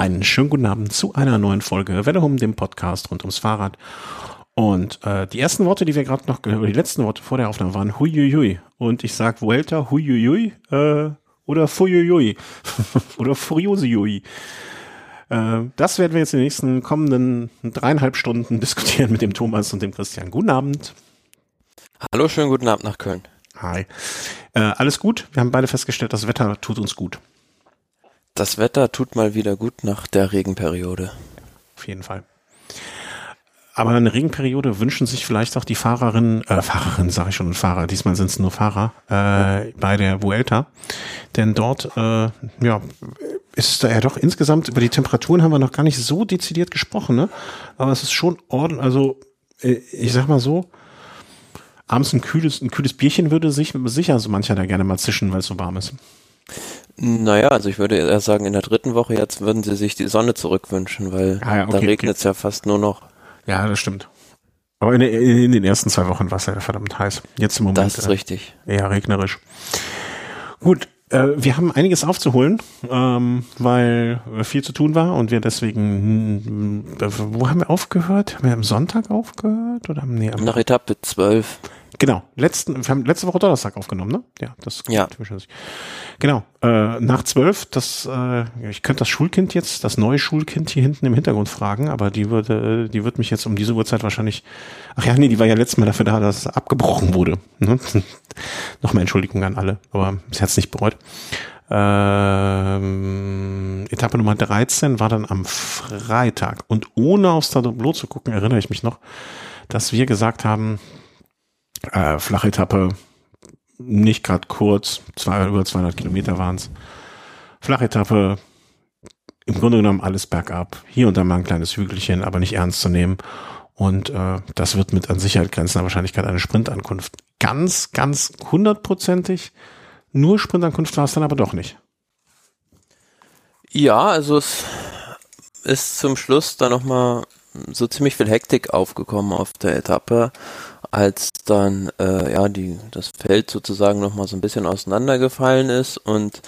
Einen schönen guten Abend zu einer neuen Folge Welle um dem Podcast rund ums Fahrrad. Und äh, die ersten Worte, die wir gerade noch, oder die letzten Worte vor der Aufnahme waren huiuiui. Und ich sag Vuelta huiuiui äh, oder fuiuiui oder furiosiui. Äh, das werden wir jetzt in den nächsten kommenden dreieinhalb Stunden diskutieren mit dem Thomas und dem Christian. Guten Abend. Hallo, schönen guten Abend nach Köln. Hi. Äh, alles gut? Wir haben beide festgestellt, das Wetter tut uns gut. Das Wetter tut mal wieder gut nach der Regenperiode. Auf jeden Fall. Aber eine Regenperiode wünschen sich vielleicht auch die Fahrerinnen, äh, Fahrerinnen sage ich schon, Fahrer, diesmal sind es nur Fahrer, äh, bei der Vuelta. Denn dort, äh, ja, ist da ja doch insgesamt, über die Temperaturen haben wir noch gar nicht so dezidiert gesprochen, ne? Aber es ist schon ordentlich, also äh, ich sag mal so, abends ein kühles, ein kühles Bierchen würde sich sicher so mancher da gerne mal zischen, weil es so warm ist. Naja, also ich würde eher sagen, in der dritten Woche jetzt würden sie sich die Sonne zurückwünschen, weil ah ja, okay, da regnet es okay. ja fast nur noch. Ja, das stimmt. Aber in, in den ersten zwei Wochen war es ja verdammt heiß. Jetzt im Moment. Das ist äh, richtig. Eher regnerisch. Gut, äh, wir haben einiges aufzuholen, ähm, weil viel zu tun war und wir deswegen, äh, wo haben wir aufgehört? Haben wir am Sonntag aufgehört? Oder nee, am Nach Etappe 12. Genau, letzten, wir haben letzte Woche Donnerstag aufgenommen, ne? Ja, das ja. Genau, äh, nach zwölf, das, äh, ich könnte das Schulkind jetzt, das neue Schulkind hier hinten im Hintergrund fragen, aber die würde, die wird mich jetzt um diese Uhrzeit wahrscheinlich, ach ja, nee, die war ja letztes Mal dafür da, dass es abgebrochen wurde. Ne? Nochmal Entschuldigung an alle, aber sie hat es nicht bereut. Ähm, Etappe Nummer 13 war dann am Freitag und ohne aufs Tableau zu gucken, erinnere ich mich noch, dass wir gesagt haben, äh, Flachetappe, nicht gerade kurz, zwei, über 200 Kilometer waren es. Flachetappe, im Grunde genommen alles bergab. Hier und da mal ein kleines Hügelchen, aber nicht ernst zu nehmen. Und äh, das wird mit an Sicherheit grenzender Wahrscheinlichkeit eine Sprintankunft. Ganz, ganz hundertprozentig. Nur Sprintankunft war es dann aber doch nicht. Ja, also es ist zum Schluss dann nochmal so ziemlich viel Hektik aufgekommen auf der Etappe als dann äh, ja die das Feld sozusagen noch mal so ein bisschen auseinandergefallen ist und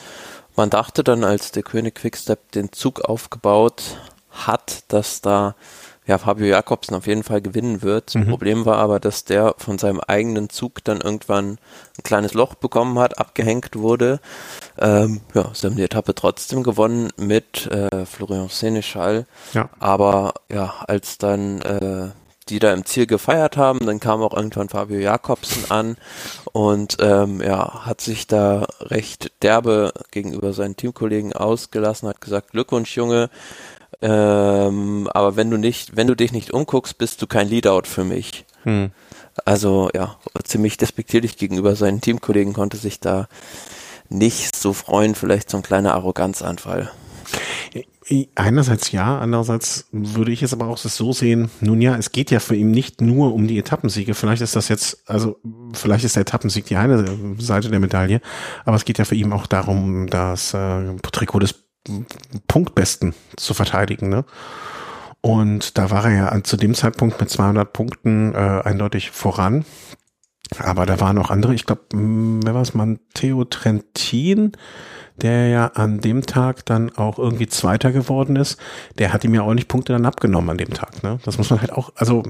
man dachte dann, als der König Quickstep den Zug aufgebaut hat, dass da ja Fabio Jakobsen auf jeden Fall gewinnen wird. Mhm. Problem war aber, dass der von seinem eigenen Zug dann irgendwann ein kleines Loch bekommen hat, abgehängt wurde. Ähm, ja, sie haben die Etappe trotzdem gewonnen mit äh, Florian Seneschal. Ja. Aber ja, als dann äh, die da im Ziel gefeiert haben. Dann kam auch irgendwann Fabio Jakobsen an und ähm, ja, hat sich da recht derbe gegenüber seinen Teamkollegen ausgelassen, hat gesagt, Glückwunsch, Junge. Ähm, aber wenn du nicht, wenn du dich nicht umguckst, bist du kein Leadout für mich. Hm. Also ja, ziemlich despektierlich gegenüber seinen Teamkollegen konnte sich da nicht so freuen, vielleicht so ein kleiner Arroganzanfall. Einerseits ja, andererseits würde ich es aber auch so sehen, nun ja, es geht ja für ihn nicht nur um die Etappensiege. Vielleicht ist das jetzt, also vielleicht ist der Etappensieg die eine Seite der Medaille, aber es geht ja für ihn auch darum, das äh, Trikot des Punktbesten zu verteidigen. Ne? Und da war er ja zu dem Zeitpunkt mit 200 Punkten äh, eindeutig voran. Aber da waren auch andere, ich glaube, wer war es, Matteo Trentin, der ja an dem Tag dann auch irgendwie Zweiter geworden ist, der hat ihm ja auch nicht Punkte dann abgenommen an dem Tag. Ne? Das muss man halt auch, also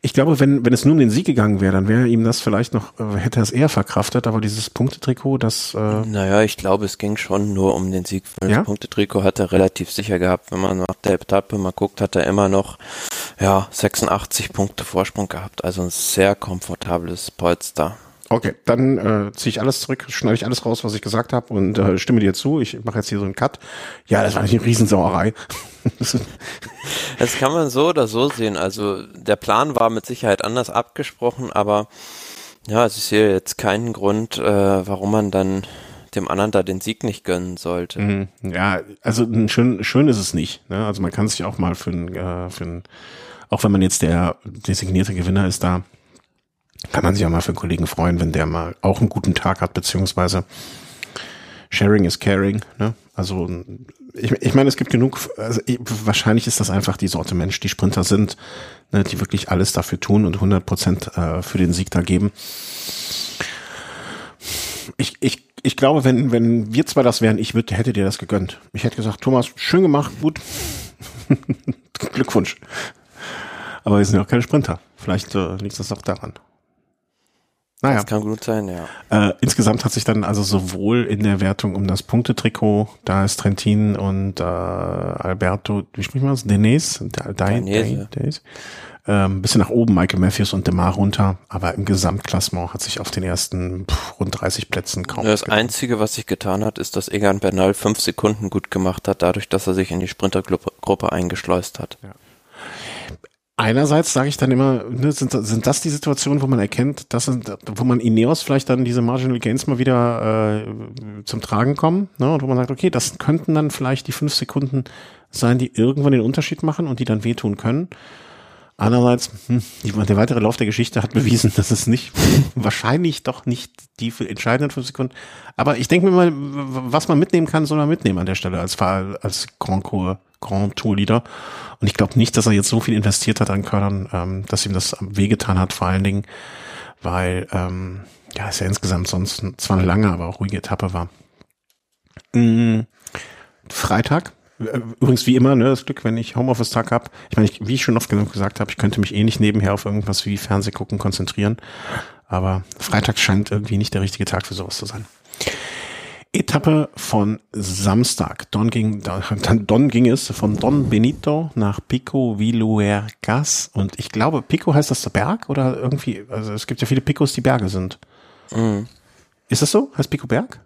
ich glaube, wenn, wenn es nur um den Sieg gegangen wäre, dann wäre ihm das vielleicht noch, äh, hätte er es eher verkraftet, aber dieses Punktetrikot, das. Äh naja, ich glaube, es ging schon nur um den Sieg. Das ja? Punktetrikot hat er relativ sicher gehabt. Wenn man nach der Etappe mal guckt, hat er immer noch ja, 86 Punkte Vorsprung gehabt. Also ein sehr komfortables Polster. Okay, dann äh, ziehe ich alles zurück, schneide ich alles raus, was ich gesagt habe und äh, stimme dir zu. Ich mache jetzt hier so einen Cut. Ja, das war nicht eine Riesensauerei. das kann man so oder so sehen. Also der Plan war mit Sicherheit anders abgesprochen, aber ja, also ich sehe jetzt keinen Grund, äh, warum man dann dem anderen da den Sieg nicht gönnen sollte. Mhm. Ja, also schön, schön ist es nicht. Ne? Also man kann sich auch mal für ein, äh, für ein, auch wenn man jetzt der designierte Gewinner ist, da kann man sich auch mal für einen Kollegen freuen, wenn der mal auch einen guten Tag hat, beziehungsweise Sharing is caring. Ne? Also ich, ich meine, es gibt genug, also ich, wahrscheinlich ist das einfach die Sorte Mensch, die Sprinter sind, ne, die wirklich alles dafür tun und 100 Prozent äh, für den Sieg da geben. Ich, ich ich glaube, wenn, wenn wir zwei das wären, ich würde, hätte dir das gegönnt. Ich hätte gesagt, Thomas, schön gemacht, gut. Glückwunsch. Aber wir sind ja auch keine Sprinter. Vielleicht äh, liegt das auch daran. Naja. Das kann gut sein, ja. Äh, insgesamt hat sich dann also sowohl in der Wertung um das Punktetrikot, da ist Trentin und äh, Alberto, wie spricht man das? Denis? Denis? Ähm, bisschen nach oben, Michael Matthews und Demar runter, aber im Gesamtklassement hat sich auf den ersten pff, rund 30 Plätzen kaum. Das getan. Einzige, was sich getan hat, ist, dass Egan Bernal fünf Sekunden gut gemacht hat, dadurch, dass er sich in die Sprintergruppe eingeschleust hat. Ja. Einerseits sage ich dann immer, ne, sind, sind das die Situationen, wo man erkennt, dass wo man Ineos vielleicht dann diese Marginal Gains mal wieder äh, zum Tragen kommen, ne, und wo man sagt, okay, das könnten dann vielleicht die fünf Sekunden sein, die irgendwann den Unterschied machen und die dann wehtun können. Andererseits, hm, der weitere Lauf der Geschichte hat bewiesen, dass es nicht, wahrscheinlich doch nicht die entscheidenden fünf Sekunden. Aber ich denke mir mal, was man mitnehmen kann, soll man mitnehmen an der Stelle als, als Grand, Tour, Grand Tour Leader. Und ich glaube nicht, dass er jetzt so viel investiert hat an Körnern, ähm, dass ihm das wehgetan hat, vor allen Dingen, weil, ähm, ja, es ja insgesamt sonst zwar eine lange, aber auch ruhige Etappe war. Mhm. Freitag, Übrigens wie immer, ne, das Glück, wenn ich Homeoffice-Tag habe. Ich meine, wie ich schon oft genug gesagt habe, ich könnte mich eh nicht nebenher auf irgendwas wie Fernseh gucken konzentrieren. Aber Freitag scheint irgendwie nicht der richtige Tag für sowas zu sein. Etappe von Samstag. Don ging, Don ging es von Don Benito nach Pico Viluergas. Und ich glaube, Pico heißt das der Berg oder irgendwie, also es gibt ja viele Picos, die Berge sind. Mhm. Ist das so? Heißt Pico Berg?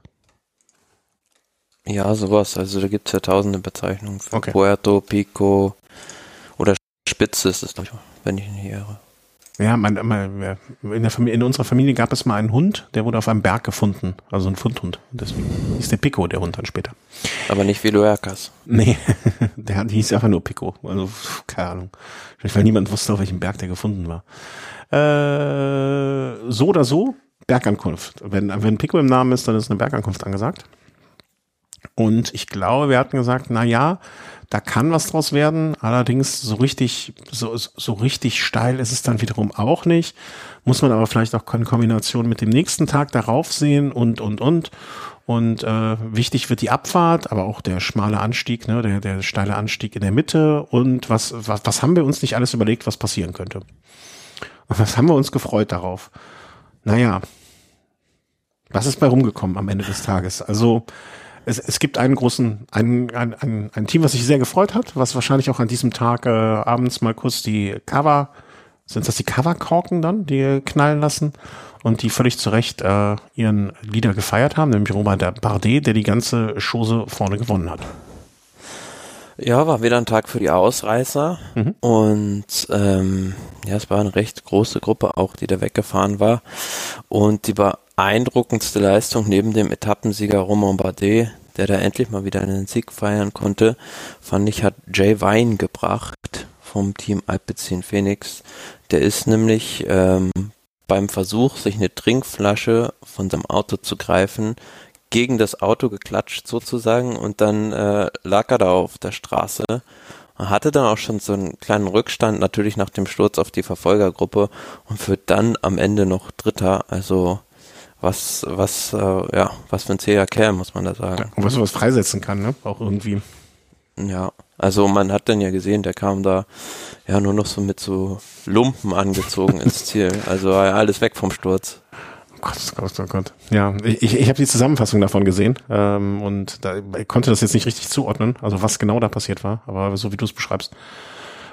Ja, sowas. Also da gibt es ja tausende Bezeichnungen für okay. Puerto, Pico oder Spitze ist es, glaube ich, wenn ich nicht irre. Ja, mein, mein, in, Familie, in unserer Familie gab es mal einen Hund, der wurde auf einem Berg gefunden, also ein Fundhund. Deswegen ist der Pico der Hund dann später. Aber nicht wie Luerkas. Nee, der hieß einfach nur Pico. Also, keine Ahnung. Vielleicht, weil niemand wusste, auf welchem Berg der gefunden war. Äh, so oder so, Bergankunft. Wenn, wenn Pico im Namen ist, dann ist eine Bergankunft angesagt. Und ich glaube, wir hatten gesagt, na ja, da kann was draus werden. Allerdings so richtig, so, so richtig steil ist es dann wiederum auch nicht. Muss man aber vielleicht auch in Kombination mit dem nächsten Tag darauf sehen und, und, und. Und äh, wichtig wird die Abfahrt, aber auch der schmale Anstieg, ne, der, der steile Anstieg in der Mitte. Und was, was, was haben wir uns nicht alles überlegt, was passieren könnte? Und was haben wir uns gefreut darauf? Naja, was ist bei rumgekommen am Ende des Tages? Also es, es gibt einen großen, ein, ein, ein, ein Team, was sich sehr gefreut hat, was wahrscheinlich auch an diesem Tag äh, abends mal kurz die Cover, sind das die Coverkorken dann, die knallen lassen und die völlig zu Recht äh, ihren Leader gefeiert haben, nämlich Robert Bardet, der die ganze Chose vorne gewonnen hat. Ja, war wieder ein Tag für die Ausreißer mhm. und ähm, ja, es war eine recht große Gruppe auch, die da weggefahren war und die beeindruckendste Leistung neben dem Etappensieger Romain Bardet, der da endlich mal wieder einen Sieg feiern konnte, fand ich, hat Jay Vine gebracht vom Team Alpecin Phoenix. Der ist nämlich ähm, beim Versuch, sich eine Trinkflasche von seinem Auto zu greifen, gegen das Auto geklatscht sozusagen und dann äh, lag er da auf der Straße. Er hatte dann auch schon so einen kleinen Rückstand, natürlich nach dem Sturz auf die Verfolgergruppe und wird dann am Ende noch Dritter. Also was, was, äh, ja, was für ein zäher Kerl, muss man da sagen. und was was freisetzen kann, ne? Auch irgendwie. Ja, also man hat dann ja gesehen, der kam da ja nur noch so mit so Lumpen angezogen ins Ziel. Also ja, alles weg vom Sturz. Gott, Gott, oh Gott. Ja, ich, ich habe die Zusammenfassung davon gesehen ähm, und da, ich konnte das jetzt nicht richtig zuordnen, also was genau da passiert war, aber so wie du es beschreibst,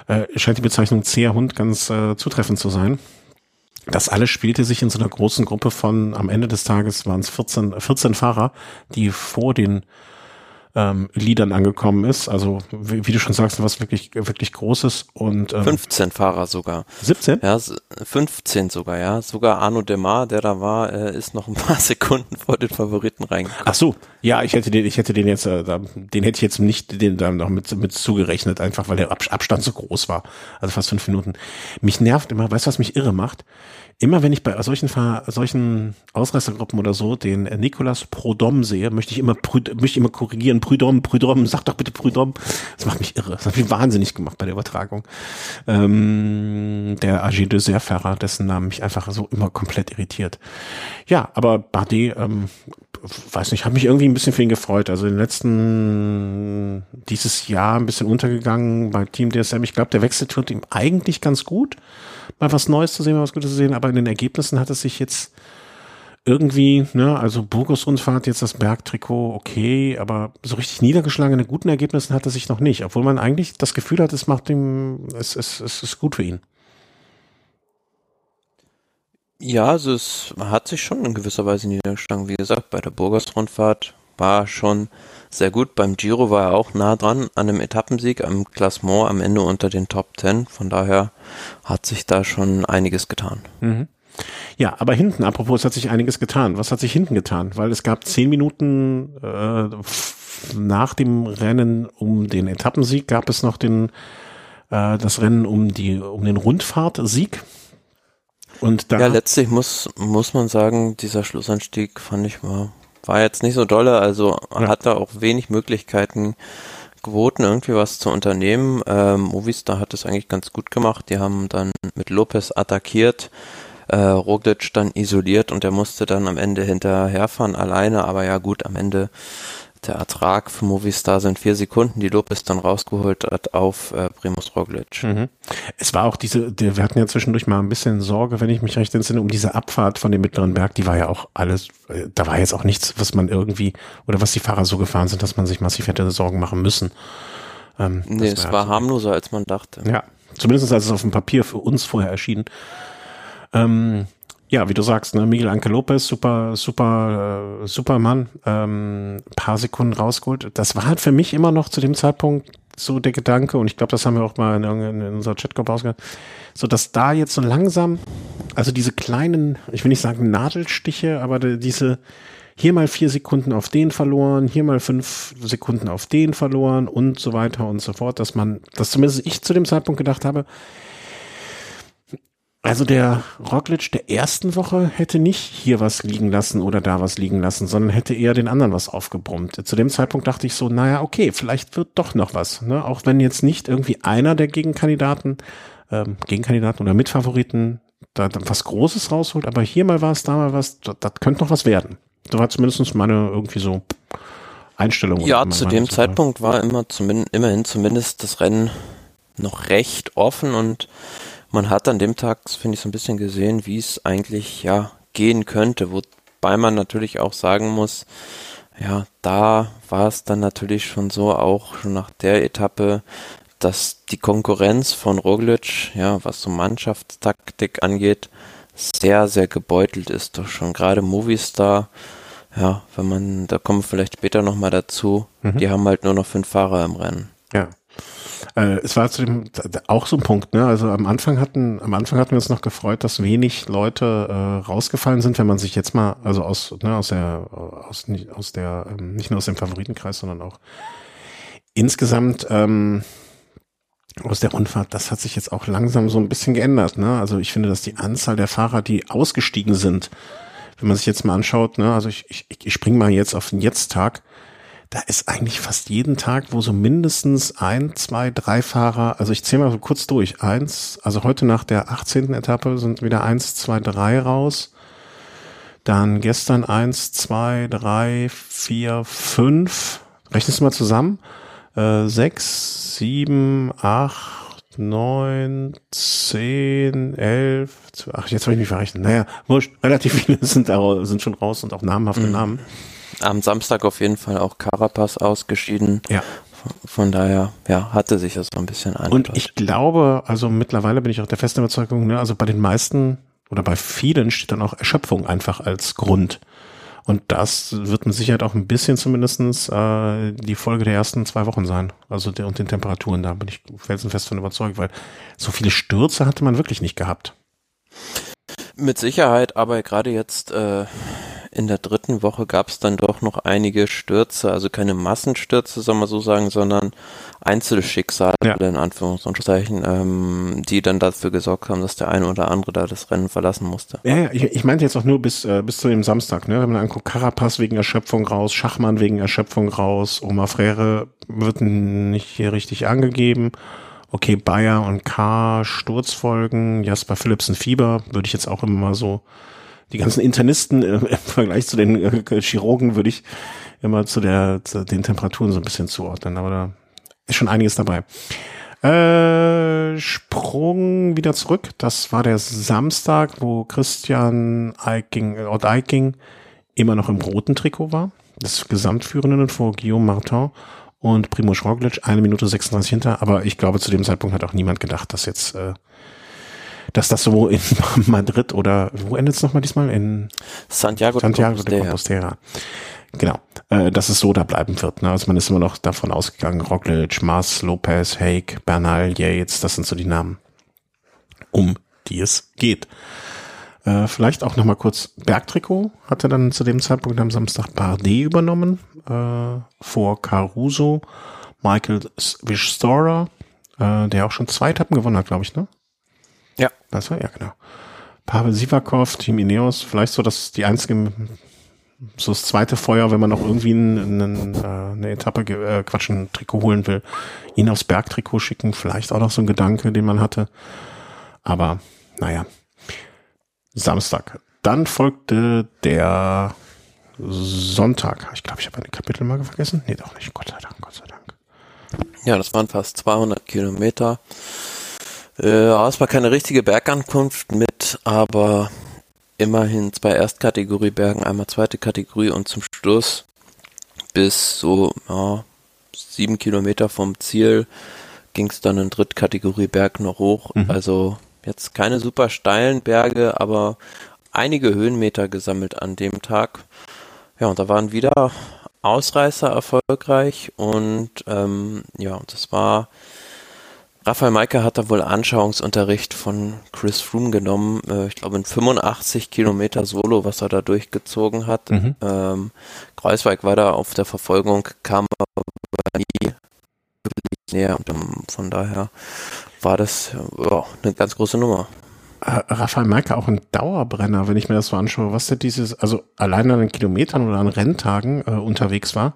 äh, scheint die Bezeichnung zäher Hund ganz äh, zutreffend zu sein. Das alles spielte sich in so einer großen Gruppe von, am Ende des Tages waren es 14, 14 Fahrer, die vor den ähm, Liedern angekommen ist. Also wie, wie, du schon sagst, was wirklich wirklich Großes und ähm, 15 Fahrer sogar. 17? Ja, 15 sogar, ja. Sogar Arno Demar, der da war, äh, ist noch ein paar Sekunden vor den Favoriten reingekommen. Ach so, ja, ich hätte den, ich hätte den jetzt, äh, den hätte ich jetzt nicht den da noch mit mit zugerechnet, einfach weil der Abstand so groß war. Also fast fünf Minuten. Mich nervt immer, weißt du, was mich irre macht? Immer wenn ich bei solchen, solchen Ausreißergruppen oder so den Nicolas Prodom sehe, möchte ich immer, möchte ich immer korrigieren, Prudom, Prudom, sag doch bitte Prudom. Das macht mich irre. Das hat mich wahnsinnig gemacht bei der Übertragung. Ähm, der AG de Serferrer, dessen Namen mich einfach so immer komplett irritiert. Ja, aber Bardet, ähm, weiß nicht, habe mich irgendwie ein bisschen für ihn gefreut. Also in den letzten, dieses Jahr ein bisschen untergegangen bei Team DSM. Ich glaube, der Wechsel tut ihm eigentlich ganz gut, mal was Neues zu sehen, mal was Gutes zu sehen, aber in den Ergebnissen hat es sich jetzt irgendwie, ne, also Burgos-Rundfahrt, jetzt das Bergtrikot, okay, aber so richtig niedergeschlagen in guten Ergebnissen hat er sich noch nicht, obwohl man eigentlich das Gefühl hat, es macht ihm, es, es, es ist gut für ihn. Ja, also es hat sich schon in gewisser Weise niedergeschlagen. Wie gesagt, bei der Burgos-Rundfahrt war schon sehr gut. Beim Giro war er auch nah dran an einem Etappensieg, am Klassement am Ende unter den Top Ten. Von daher hat sich da schon einiges getan. Mhm. Ja, aber hinten, apropos, es hat sich einiges getan. Was hat sich hinten getan? Weil es gab zehn Minuten äh, nach dem Rennen um den Etappensieg gab es noch den äh, das Rennen um die um den Rundfahrtsieg. Und da ja, letztlich muss muss man sagen, dieser Schlussanstieg fand ich war war jetzt nicht so dolle. Also ja. hat da auch wenig Möglichkeiten geboten, irgendwie was zu unternehmen. Ähm, Movistar hat es eigentlich ganz gut gemacht. Die haben dann mit Lopez attackiert äh, Roglic dann isoliert und er musste dann am Ende hinterherfahren alleine, aber ja gut, am Ende der Ertrag für Movistar sind vier Sekunden, die Lopez dann rausgeholt hat auf äh, Primus Roglic. Mhm. Es war auch diese, die, wir hatten ja zwischendurch mal ein bisschen Sorge, wenn ich mich recht entsinne, um diese Abfahrt von dem mittleren Berg, die war ja auch alles, äh, da war jetzt auch nichts, was man irgendwie, oder was die Fahrer so gefahren sind, dass man sich massiv hätte Sorgen machen müssen. Ähm, nee, es war, war harmloser, als man dachte. Ja, zumindest als es auf dem Papier für uns vorher erschien. Ähm, ja, wie du sagst, ne, Miguel Anke Lopez, super, super, äh, super Mann, ähm, paar Sekunden rausgeholt. Das war halt für mich immer noch zu dem Zeitpunkt so der Gedanke, und ich glaube, das haben wir auch mal in, in, in unserer Chatgruppe ausgehört, so dass da jetzt so langsam, also diese kleinen, ich will nicht sagen Nadelstiche, aber diese, hier mal vier Sekunden auf den verloren, hier mal fünf Sekunden auf den verloren und so weiter und so fort, dass man, dass zumindest ich zu dem Zeitpunkt gedacht habe, also der Roglic der ersten Woche hätte nicht hier was liegen lassen oder da was liegen lassen, sondern hätte eher den anderen was aufgebrummt. Zu dem Zeitpunkt dachte ich so, naja, okay, vielleicht wird doch noch was. Ne? Auch wenn jetzt nicht irgendwie einer der Gegenkandidaten, ähm, Gegenkandidaten oder Mitfavoriten da, da was Großes rausholt, aber hier mal was, da mal was, das, das könnte noch was werden. Das war zumindest meine irgendwie so Einstellung. Ja, zu dem Zeitpunkt war immer zumindest, immerhin zumindest das Rennen noch recht offen und man hat an dem Tag, finde ich, so ein bisschen gesehen, wie es eigentlich ja gehen könnte, wobei man natürlich auch sagen muss, ja, da war es dann natürlich schon so, auch schon nach der Etappe, dass die Konkurrenz von Roglic, ja, was so Mannschaftstaktik angeht, sehr, sehr gebeutelt ist. Doch schon gerade Movistar, ja, wenn man, da kommen wir vielleicht später nochmal dazu, mhm. die haben halt nur noch fünf Fahrer im Rennen. Ja. Äh, es war zu dem auch so ein Punkt, ne? Also am Anfang hatten, am Anfang hatten wir uns noch gefreut, dass wenig Leute äh, rausgefallen sind, wenn man sich jetzt mal, also aus, ne, aus der, aus, aus der, ähm, nicht nur aus dem Favoritenkreis, sondern auch insgesamt ähm, aus der Rundfahrt, das hat sich jetzt auch langsam so ein bisschen geändert, ne? Also ich finde, dass die Anzahl der Fahrer, die ausgestiegen sind, wenn man sich jetzt mal anschaut, ne, also ich, ich, ich springe mal jetzt auf den Jetzt-Tag, da ist eigentlich fast jeden Tag, wo so mindestens ein, zwei, drei Fahrer, also ich zähle mal so kurz durch, eins, also heute nach der 18. Etappe sind wieder eins, zwei, drei raus. Dann gestern eins, zwei, drei, vier, fünf. Rechnest du mal zusammen? Äh, sechs, sieben, acht, neun, zehn, elf, zwölf, ach, jetzt habe ich mich verrechnet. Naja, wurscht, relativ viele sind, da, sind schon raus und auch namhafte mhm. Namen am Samstag auf jeden Fall auch Carapaz ausgeschieden. Ja. Von daher, ja, hatte sich das so ein bisschen an. Und ich glaube, also mittlerweile bin ich auch der festen Überzeugung, ne, also bei den meisten oder bei vielen steht dann auch Erschöpfung einfach als Grund. Und das wird mit Sicherheit auch ein bisschen zumindestens äh, die Folge der ersten zwei Wochen sein. Also der und den Temperaturen, da bin ich felsenfest von überzeugt, weil so viele Stürze hatte man wirklich nicht gehabt. Mit Sicherheit, aber gerade jetzt äh, in der dritten Woche gab es dann doch noch einige Stürze, also keine Massenstürze, soll man so sagen, sondern Einzelschicksale ja. in Anführungszeichen, ähm, die dann dafür gesorgt haben, dass der eine oder andere da das Rennen verlassen musste. Ja, ja ich, ich meinte jetzt auch nur bis, äh, bis zu dem Samstag, ne? Wenn man anguckt, Carapaz wegen Erschöpfung raus, Schachmann wegen Erschöpfung raus, Oma Frere wird nicht hier richtig angegeben. Okay, Bayer und K, Sturzfolgen, Jasper Philipsen Fieber, würde ich jetzt auch immer mal so die ganzen Internisten äh, im Vergleich zu den äh, Chirurgen würde ich immer zu der zu den Temperaturen so ein bisschen zuordnen, aber da ist schon einiges dabei. Äh, Sprung wieder zurück. Das war der Samstag, wo Christian Eiking, äh, Ott Eiking immer noch im roten Trikot war. Das Gesamtführenden vor Guillaume Martin und Primo Roglic eine Minute 36 hinter. Aber ich glaube, zu dem Zeitpunkt hat auch niemand gedacht, dass jetzt, äh, dass das so in Madrid oder wo endet es nochmal diesmal? In Santiago, Santiago de Compostela. Genau, äh, dass es so da bleiben wird. Ne? Also man ist immer noch davon ausgegangen, Roglic, Mars, Lopez, Haig, Bernal, Yates, das sind so die Namen, um die es geht. Äh, vielleicht auch nochmal kurz Bergtrikot hatte dann zu dem Zeitpunkt am Samstag Bardet übernommen, äh, vor Caruso, Michael Wistorer, äh, der auch schon zwei Etappen gewonnen hat, glaube ich, ne? Ja. Das war, ja, genau. Pavel Sivakov, Team Ineos, vielleicht so das die einzige so das zweite Feuer, wenn man noch irgendwie einen, einen, äh, eine Etappe, äh, Quatsch, ein Trikot holen will, ihn aufs Bergtrikot schicken, vielleicht auch noch so ein Gedanke, den man hatte. Aber naja, Samstag. Dann folgte der Sonntag. Ich glaube, ich habe eine Kapitelmarke vergessen. Nee, doch nicht. Gott sei Dank, Gott sei Dank. Ja, das waren fast 200 Kilometer. Äh, es war keine richtige Bergankunft mit, aber immerhin zwei Erstkategoriebergen, einmal zweite Kategorie und zum Schluss bis so ja, sieben Kilometer vom Ziel ging es dann in Drittkategorieberg noch hoch. Mhm. Also jetzt keine super steilen Berge, aber einige Höhenmeter gesammelt an dem Tag. Ja, und da waren wieder Ausreißer erfolgreich und ähm, ja, das war Raphael Maike hat da wohl Anschauungsunterricht von Chris Froome genommen. Äh, ich glaube, in 85 Kilometer Solo, was er da durchgezogen hat. Mhm. Ähm, Kreuzweig war da auf der Verfolgung, kam aber nie näher. Und ähm, von daher war das ja, eine ganz große Nummer. Raphael Maike auch ein Dauerbrenner, wenn ich mir das so anschaue, was der dieses, also allein an den Kilometern oder an Renntagen äh, unterwegs war,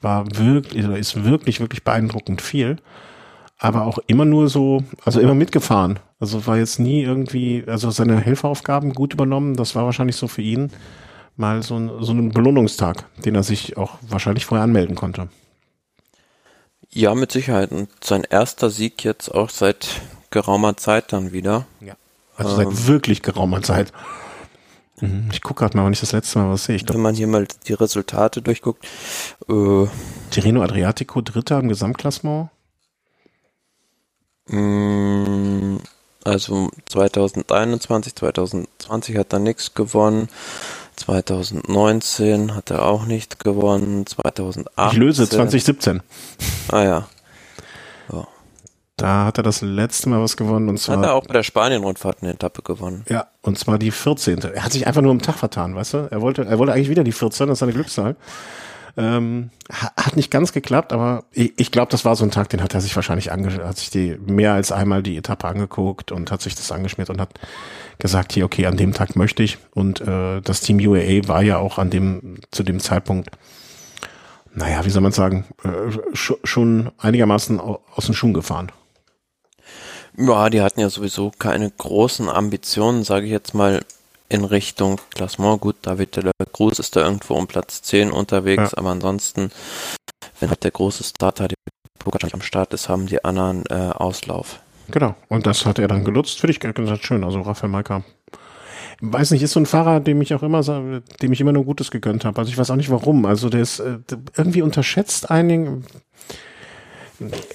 war wirklich, ist wirklich, wirklich beeindruckend viel aber auch immer nur so, also immer mitgefahren. Also war jetzt nie irgendwie, also seine Helferaufgaben gut übernommen. Das war wahrscheinlich so für ihn mal so ein, so ein Belohnungstag, den er sich auch wahrscheinlich vorher anmelden konnte. Ja, mit Sicherheit. Und sein erster Sieg jetzt auch seit geraumer Zeit dann wieder. Ja. Also ähm, seit wirklich geraumer Zeit. Mhm. Ich gucke gerade mal, wann ich das letzte Mal was sehe. Ich glaub, wenn man hier mal die Resultate durchguckt. Äh, Tirreno Adriatico, Dritter im Gesamtklassement. Mm, also 2021, 2020 hat er nichts gewonnen. 2019 hat er auch nicht gewonnen. 2018. Ich löse 2017. Ah ja. So. Da hat er das letzte Mal was gewonnen und zwar. Hat er auch bei der Spanien-Rundfahrt eine Etappe gewonnen. Ja, und zwar die 14. Er hat sich einfach nur am Tag vertan, weißt du? Er wollte, er wollte eigentlich wieder die 14, das ist seine Glückszahl. Ähm, hat nicht ganz geklappt, aber ich, ich glaube, das war so ein Tag, den hat er sich wahrscheinlich ange hat sich die mehr als einmal die Etappe angeguckt und hat sich das angeschmiert und hat gesagt, hier, okay, an dem Tag möchte ich. Und äh, das Team UAA war ja auch an dem, zu dem Zeitpunkt, naja, wie soll man sagen, äh, schon einigermaßen aus den Schuhen gefahren. Ja, die hatten ja sowieso keine großen Ambitionen, sage ich jetzt mal, in Richtung Klassement. Gut, David de la Cruz ist da irgendwo um Platz 10 unterwegs, ja. aber ansonsten, wenn halt der große Starter die Pogacar am Start ist, haben die anderen äh, Auslauf. Genau, und das hat er dann genutzt. Finde ich ganz schön. Also Raphael Maika weiß nicht, ist so ein Fahrer, dem ich auch immer, dem ich immer nur Gutes gegönnt habe. Also ich weiß auch nicht warum. Also der ist äh, irgendwie unterschätzt einigen.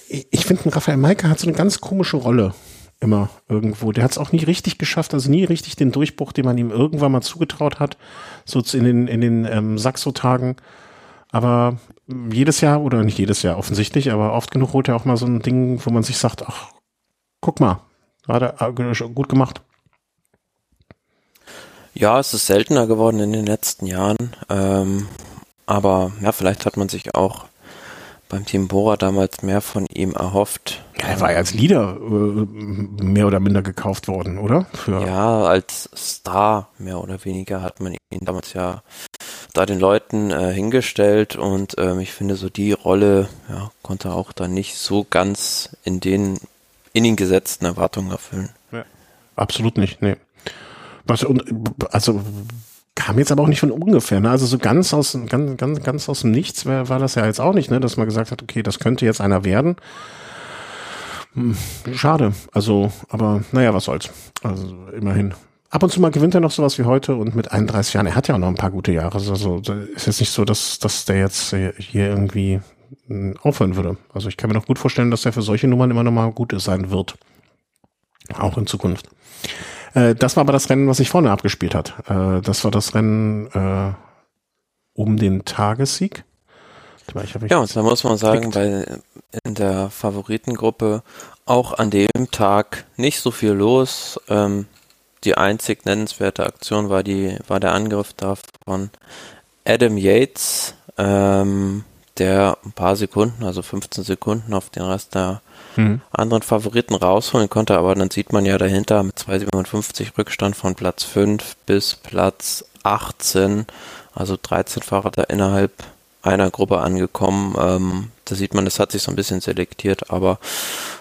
Ich finde, Raphael Maika hat so eine ganz komische Rolle immer irgendwo. Der hat es auch nie richtig geschafft, also nie richtig den Durchbruch, den man ihm irgendwann mal zugetraut hat, so in den, in den ähm, Saxo-Tagen. Aber jedes Jahr, oder nicht jedes Jahr offensichtlich, aber oft genug holt er auch mal so ein Ding, wo man sich sagt, ach, guck mal, hat er äh, gut gemacht. Ja, es ist seltener geworden in den letzten Jahren. Ähm, aber ja, vielleicht hat man sich auch beim Team Bora damals mehr von ihm erhofft. Ja, er war ja als Leader äh, mehr oder minder gekauft worden, oder? Für ja, als Star mehr oder weniger hat man ihn damals ja da den Leuten äh, hingestellt und ähm, ich finde so die Rolle ja, konnte auch dann nicht so ganz in den in ihn gesetzten Erwartungen erfüllen. Ja, absolut nicht, nee. was, also kam jetzt aber auch nicht von ungefähr. Ne? Also so ganz aus, ganz, ganz, ganz aus dem Nichts war, war das ja jetzt auch nicht, ne? dass man gesagt hat, okay, das könnte jetzt einer werden. Hm, schade. Also, aber naja, was soll's. Also immerhin. Ab und zu mal gewinnt er noch sowas wie heute und mit 31 Jahren, er hat ja auch noch ein paar gute Jahre. Also ist jetzt nicht so, dass, dass der jetzt hier irgendwie hm, aufhören würde. Also ich kann mir noch gut vorstellen, dass er für solche Nummern immer noch mal gut sein wird. Auch in Zukunft. Äh, das war aber das Rennen, was sich vorne abgespielt hat. Äh, das war das Rennen äh, um den Tagessieg. Ja, und da muss man sagen, weil in der Favoritengruppe auch an dem Tag nicht so viel los. Ähm, die einzig nennenswerte Aktion war die, war der Angriff da von Adam Yates, ähm, der ein paar Sekunden, also 15 Sekunden auf den Rest der mhm. anderen Favoriten rausholen konnte, aber dann sieht man ja dahinter mit 2,57 Rückstand von Platz 5 bis Platz 18, also 13 Fahrer da innerhalb einer Gruppe angekommen. Ähm, da sieht man, das hat sich so ein bisschen selektiert, aber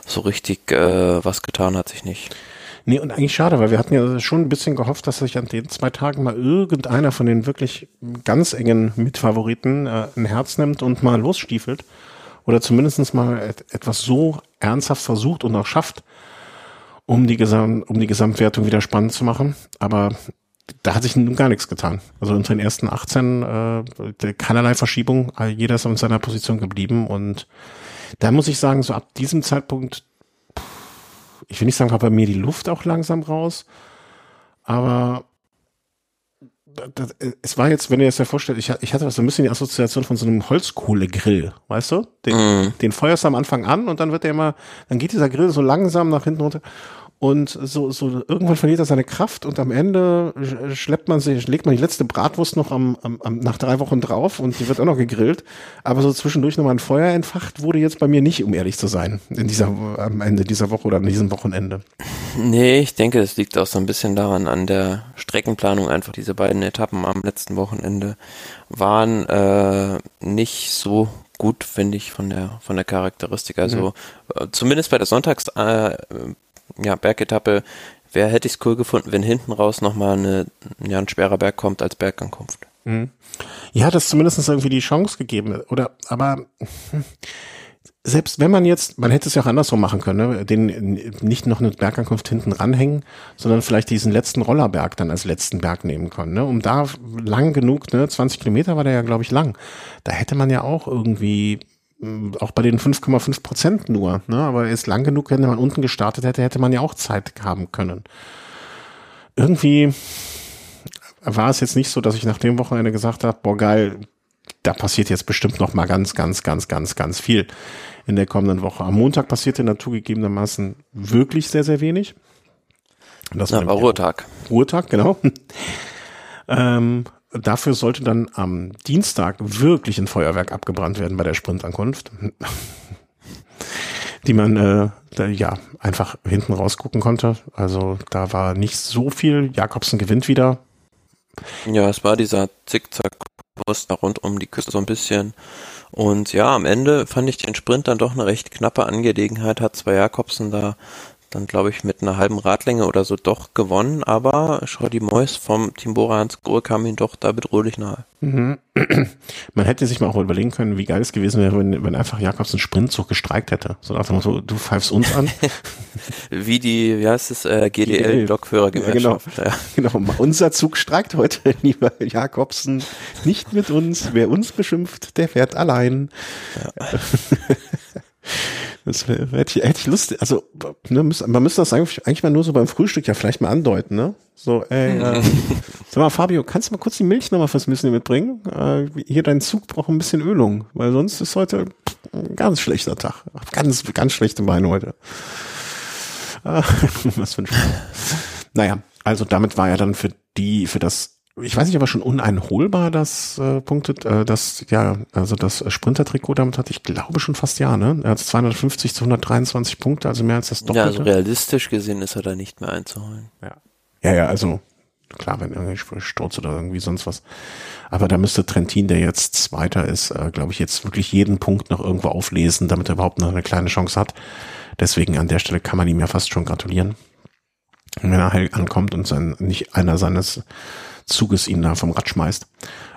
so richtig äh, was getan hat sich nicht. Nee, und eigentlich schade, weil wir hatten ja schon ein bisschen gehofft, dass sich an den zwei Tagen mal irgendeiner von den wirklich ganz engen Mitfavoriten äh, ein Herz nimmt und mal losstiefelt. Oder zumindestens mal et etwas so ernsthaft versucht und auch schafft, um die, Gesam um die Gesamtwertung wieder spannend zu machen. Aber da hat sich nun gar nichts getan. Also unter den ersten 18 äh, keinerlei Verschiebung, jeder ist in seiner Position geblieben und da muss ich sagen, so ab diesem Zeitpunkt ich will nicht sagen, war bei mir die Luft auch langsam raus, aber das, es war jetzt, wenn ihr es ja vorstellt, ich, ich hatte so ein bisschen die Assoziation von so einem Holzkohlegrill, weißt du? Den, mm. den feuerst du am Anfang an und dann wird der immer, dann geht dieser Grill so langsam nach hinten runter und so, so irgendwann verliert er seine Kraft und am Ende schleppt man sich, legt man die letzte Bratwurst noch am, am, am nach drei Wochen drauf und die wird auch noch gegrillt. Aber so zwischendurch nochmal ein Feuer entfacht wurde jetzt bei mir nicht, um ehrlich zu sein, in dieser, am Ende dieser Woche oder an diesem Wochenende. Nee, ich denke, es liegt auch so ein bisschen daran, an der Streckenplanung einfach diese beiden Etappen am letzten Wochenende waren äh, nicht so gut, finde ich, von der von der Charakteristik. Also mhm. äh, zumindest bei der Sonntags äh, ja, Bergetappe, wer hätte ich es cool gefunden, wenn hinten raus nochmal eine, ja, ein schwerer Berg kommt als Bergankunft. Mhm. Ja, das zumindest irgendwie die Chance gegeben. Oder, aber selbst wenn man jetzt, man hätte es ja auch andersrum machen können, ne? den nicht noch eine Bergankunft hinten ranhängen, sondern vielleicht diesen letzten Rollerberg dann als letzten Berg nehmen können, ne? um da lang genug, ne, 20 Kilometer war der ja, glaube ich, lang. Da hätte man ja auch irgendwie auch bei den 5,5 Prozent nur, ne? aber ist lang genug, wenn man unten gestartet hätte, hätte man ja auch Zeit haben können. Irgendwie war es jetzt nicht so, dass ich nach dem Wochenende gesagt habe, boah geil, da passiert jetzt bestimmt noch mal ganz, ganz, ganz, ganz, ganz viel in der kommenden Woche. Am Montag passierte naturgegebenermaßen wirklich sehr, sehr wenig. Das ja, war Ruhetag. Ruhetag, genau. ähm, dafür sollte dann am Dienstag wirklich ein Feuerwerk abgebrannt werden bei der Sprintankunft. die man äh, da, ja einfach hinten rausgucken konnte. Also da war nicht so viel. Jakobsen gewinnt wieder. Ja, es war dieser Zickzack-Kurs da rund um die Küste so ein bisschen. Und ja, am Ende fand ich den Sprint dann doch eine recht knappe Angelegenheit. Hat zwar Jakobsen da dann glaube ich mit einer halben Radlänge oder so doch gewonnen, aber Schrödi Mois vom Team Bora Hansgrohe kam ihn doch da bedrohlich nahe. Mhm. Man hätte sich mal auch überlegen können, wie geil es gewesen wäre, wenn, wenn einfach Jakobs einen Sprintzug gestreikt hätte. So nach dem Motto, du pfeifst uns an. wie die, wie heißt es, äh, GDL-Lokführergewerkschaft. Ja, genau. ja. genau, unser Zug streikt heute, lieber Jakobsen, nicht mit uns. Wer uns beschimpft, der fährt allein. Ja. Das wär, hätte, ich, hätte ich Lust, also ne, müß, man müsste das eigentlich, eigentlich mal nur so beim Frühstück ja vielleicht mal andeuten, ne? So, ey, äh, sag mal, Fabio, kannst du mal kurz die Milch nochmal fürs Müssen mitbringen? Äh, hier dein Zug braucht ein bisschen Ölung, weil sonst ist heute ein ganz schlechter Tag. Ganz, ganz schlechte Beine heute. Äh, was für ein Spaß. Naja, also damit war ja dann für die, für das ich weiß nicht, aber schon uneinholbar das äh, punktet, äh, das ja, also das Sprinter-Trikot damit hatte ich glaube schon fast ja, ne? Er hat 250 zu 123 Punkte, also mehr als das Doppelte. Ja, also realistisch gesehen ist er da nicht mehr einzuholen. Ja, ja, ja also klar, wenn irgendwie Sturz oder irgendwie sonst was. Aber da müsste Trentin, der jetzt Zweiter ist, äh, glaube ich, jetzt wirklich jeden Punkt noch irgendwo auflesen, damit er überhaupt noch eine kleine Chance hat. Deswegen an der Stelle kann man ihm ja fast schon gratulieren. wenn er heil ankommt und sein, nicht einer seines Zuges ihn da vom Rad schmeißt.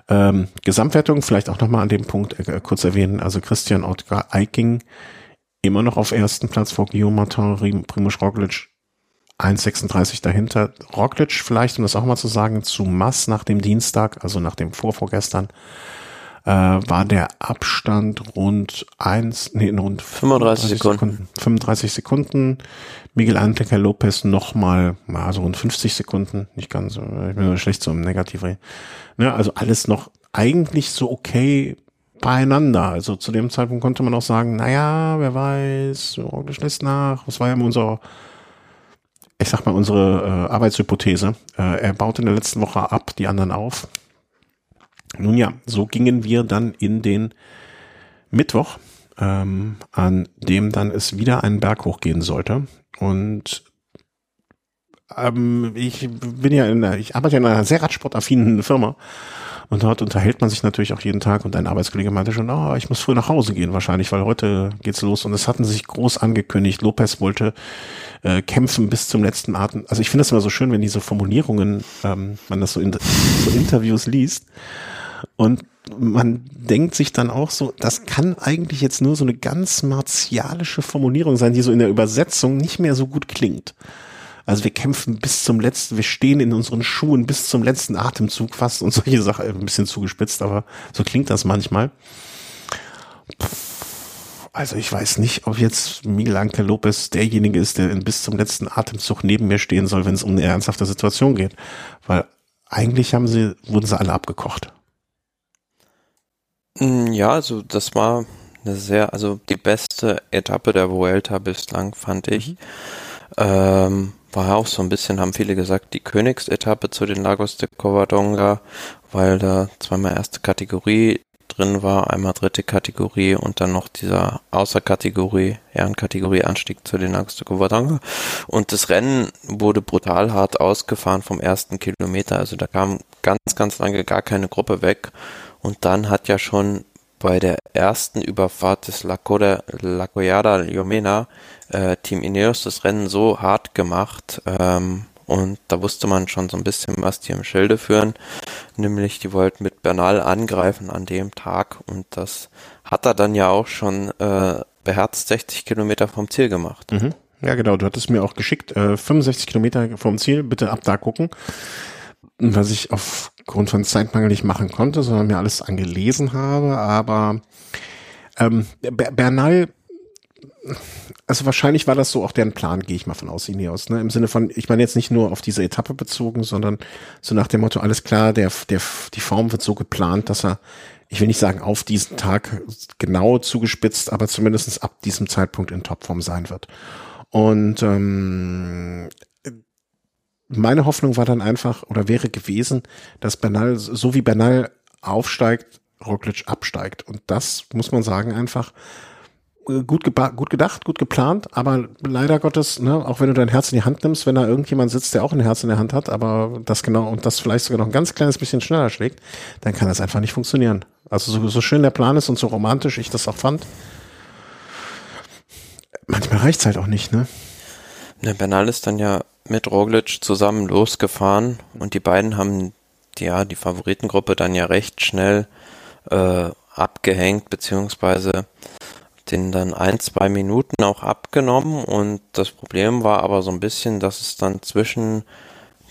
Ähm, Gesamtwertung vielleicht auch nochmal an dem Punkt äh, kurz erwähnen. Also Christian Ottgar Eiking immer noch auf ersten Platz vor Guillaume Martin, Primoz Roglic 1,36 dahinter. Roglic vielleicht, um das auch mal zu sagen, zu Mass nach dem Dienstag, also nach dem Vorvorgestern, äh, war der Abstand rund eins, nee, rund 35 Sekunden. Sekunden. 35 Sekunden. Miguel Angel Lopez nochmal, also rund 50 Sekunden, nicht ganz, ich bin nur schlecht so im Negativ. Ja, also alles noch eigentlich so okay beieinander. Also zu dem Zeitpunkt konnte man auch sagen, naja, wer weiß, Roglic lässt nach. Was war ja unser, ich sag mal, unsere äh, Arbeitshypothese. Äh, er baut in der letzten Woche ab, die anderen auf. Nun ja, so gingen wir dann in den Mittwoch, ähm, an dem dann es wieder einen Berg hochgehen sollte. Und ähm, ich bin ja in einer, ich arbeite in einer sehr radsportaffinen Firma. Und dort unterhält man sich natürlich auch jeden Tag und ein Arbeitskollege meinte schon, oh, ich muss früh nach Hause gehen wahrscheinlich, weil heute geht's los. Und es hatten sich groß angekündigt. Lopez wollte äh, kämpfen bis zum letzten Atem. Also ich finde es immer so schön, wenn diese Formulierungen, ähm, man das so in so Interviews liest. Und man denkt sich dann auch so, das kann eigentlich jetzt nur so eine ganz martialische Formulierung sein, die so in der Übersetzung nicht mehr so gut klingt. Also wir kämpfen bis zum letzten, wir stehen in unseren Schuhen bis zum letzten Atemzug fast und solche Sachen, ein bisschen zugespitzt, aber so klingt das manchmal. Also ich weiß nicht, ob jetzt Miguel Angel Lopez derjenige ist, der bis zum letzten Atemzug neben mir stehen soll, wenn es um eine ernsthafte Situation geht. Weil eigentlich haben sie, wurden sie alle abgekocht. Mm, ja, also das war eine sehr, also die beste Etappe der Vuelta bislang, fand ich. Mhm. Ähm, war auch so ein bisschen, haben viele gesagt, die Königsetappe zu den Lagos de Covadonga, weil da zweimal erste Kategorie drin war, einmal dritte Kategorie und dann noch dieser Außerkategorie, Ehrenkategorie Anstieg zu den Lagos de Covadonga. Und das Rennen wurde brutal hart ausgefahren vom ersten Kilometer, also da kam ganz, ganz lange gar keine Gruppe weg. Und dann hat ja schon bei der ersten Überfahrt des La, Coda, La Collada Ljomena äh, Team Ineos das Rennen so hart gemacht ähm, und da wusste man schon so ein bisschen, was die im Schilde führen, nämlich die wollten mit Bernal angreifen an dem Tag und das hat er dann ja auch schon äh, beherzt 60 Kilometer vom Ziel gemacht. Mhm. Ja, genau, du hattest mir auch geschickt, äh, 65 Kilometer vom Ziel, bitte ab da gucken was ich aufgrund von Zeitmangel nicht machen konnte, sondern mir alles angelesen habe. Aber ähm, Bernal, also wahrscheinlich war das so auch deren Plan, gehe ich mal von aus, Ineos. Ne? Im Sinne von, ich meine jetzt nicht nur auf diese Etappe bezogen, sondern so nach dem Motto, alles klar, der, der, die Form wird so geplant, dass er, ich will nicht sagen auf diesen Tag genau zugespitzt, aber zumindestens ab diesem Zeitpunkt in Topform sein wird. Und ähm, meine Hoffnung war dann einfach oder wäre gewesen, dass Bernal, so wie Bernal aufsteigt, Roglic absteigt. Und das muss man sagen einfach äh, gut, gut gedacht, gut geplant, aber leider Gottes, ne, auch wenn du dein Herz in die Hand nimmst, wenn da irgendjemand sitzt, der auch ein Herz in der Hand hat, aber das genau und das vielleicht sogar noch ein ganz kleines bisschen schneller schlägt, dann kann das einfach nicht funktionieren. Also so, so schön der Plan ist und so romantisch ich das auch fand, manchmal reicht's halt auch nicht, ne? Der Bernal ist dann ja mit Roglic zusammen losgefahren und die beiden haben ja die Favoritengruppe dann ja recht schnell äh, abgehängt, beziehungsweise den dann ein, zwei Minuten auch abgenommen und das Problem war aber so ein bisschen, dass es dann zwischen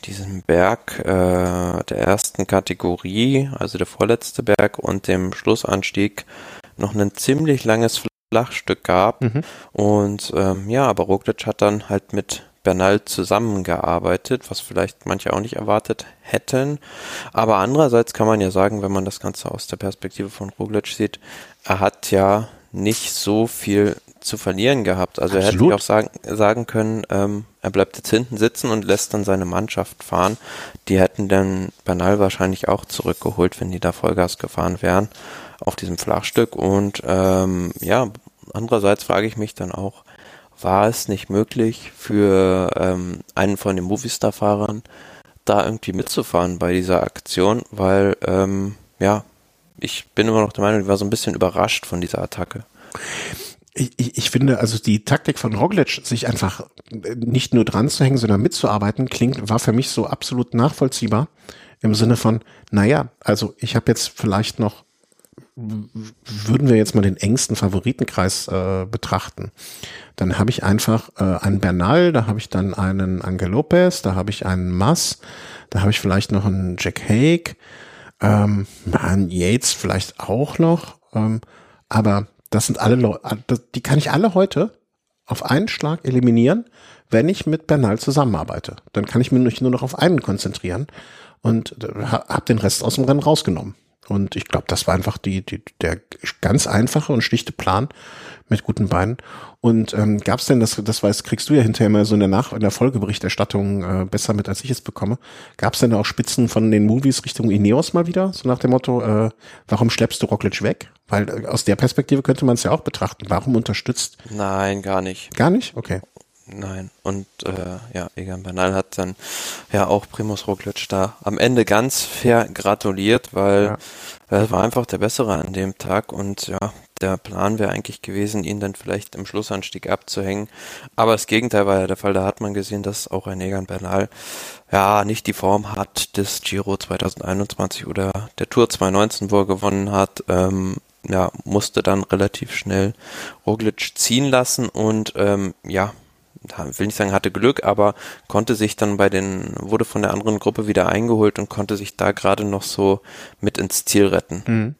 diesem Berg äh, der ersten Kategorie, also der vorletzte Berg und dem Schlussanstieg noch ein ziemlich langes Flachstück gab mhm. und ähm, ja, aber Roglic hat dann halt mit Bernal zusammengearbeitet, was vielleicht manche auch nicht erwartet hätten. Aber andererseits kann man ja sagen, wenn man das Ganze aus der Perspektive von Roglic sieht, er hat ja nicht so viel zu verlieren gehabt. Also Absolut. er hätte auch sagen, sagen können, ähm, er bleibt jetzt hinten sitzen und lässt dann seine Mannschaft fahren. Die hätten dann Bernal wahrscheinlich auch zurückgeholt, wenn die da Vollgas gefahren wären auf diesem Flachstück. Und ähm, ja, andererseits frage ich mich dann auch, war es nicht möglich für ähm, einen von den Movistar-Fahrern da irgendwie mitzufahren bei dieser Aktion, weil ähm, ja, ich bin immer noch der Meinung, ich war so ein bisschen überrascht von dieser Attacke. Ich, ich, finde, also die Taktik von Roglic, sich einfach nicht nur dran zu hängen, sondern mitzuarbeiten, klingt, war für mich so absolut nachvollziehbar im Sinne von, naja, also ich habe jetzt vielleicht noch, würden wir jetzt mal den engsten Favoritenkreis äh, betrachten, dann habe ich einfach äh, einen Bernal, da habe ich dann einen Angel Lopez, da habe ich einen Mass, da habe ich vielleicht noch einen Jack Hague, ähm, einen Yates vielleicht auch noch, ähm, aber das sind alle Leute, die kann ich alle heute auf einen Schlag eliminieren, wenn ich mit Bernal zusammenarbeite. Dann kann ich mich nur noch auf einen konzentrieren und äh, habe den Rest aus dem Rennen rausgenommen. Und ich glaube, das war einfach die, die, der ganz einfache und schlichte Plan mit guten Beinen. Und ähm, gab es denn, das, das weiß, kriegst du ja hinterher mal so in der Nach in der Folgeberichterstattung äh, besser mit, als ich es bekomme. Gab es denn auch Spitzen von den Movies Richtung Ineos mal wieder? So nach dem Motto, äh, warum schleppst du Roglic weg? Weil äh, aus der Perspektive könnte man es ja auch betrachten. Warum unterstützt? Nein, gar nicht. Gar nicht? Okay. Nein. Und äh, ja, Egan Bernal hat dann ja auch Primus Roglic da am Ende ganz fair gratuliert, weil ja. er war einfach der Bessere an dem Tag und ja, der Plan wäre eigentlich gewesen, ihn dann vielleicht im Schlussanstieg abzuhängen. Aber das Gegenteil war ja der Fall. Da hat man gesehen, dass auch ein Egan Bernal ja nicht die Form hat des Giro 2021 oder der Tour 2019, wo er gewonnen hat. Ähm, ja, musste dann relativ schnell Roglic ziehen lassen und ähm, ja, will nicht sagen, hatte Glück, aber konnte sich dann bei den, wurde von der anderen Gruppe wieder eingeholt und konnte sich da gerade noch so mit ins Ziel retten. Mhm.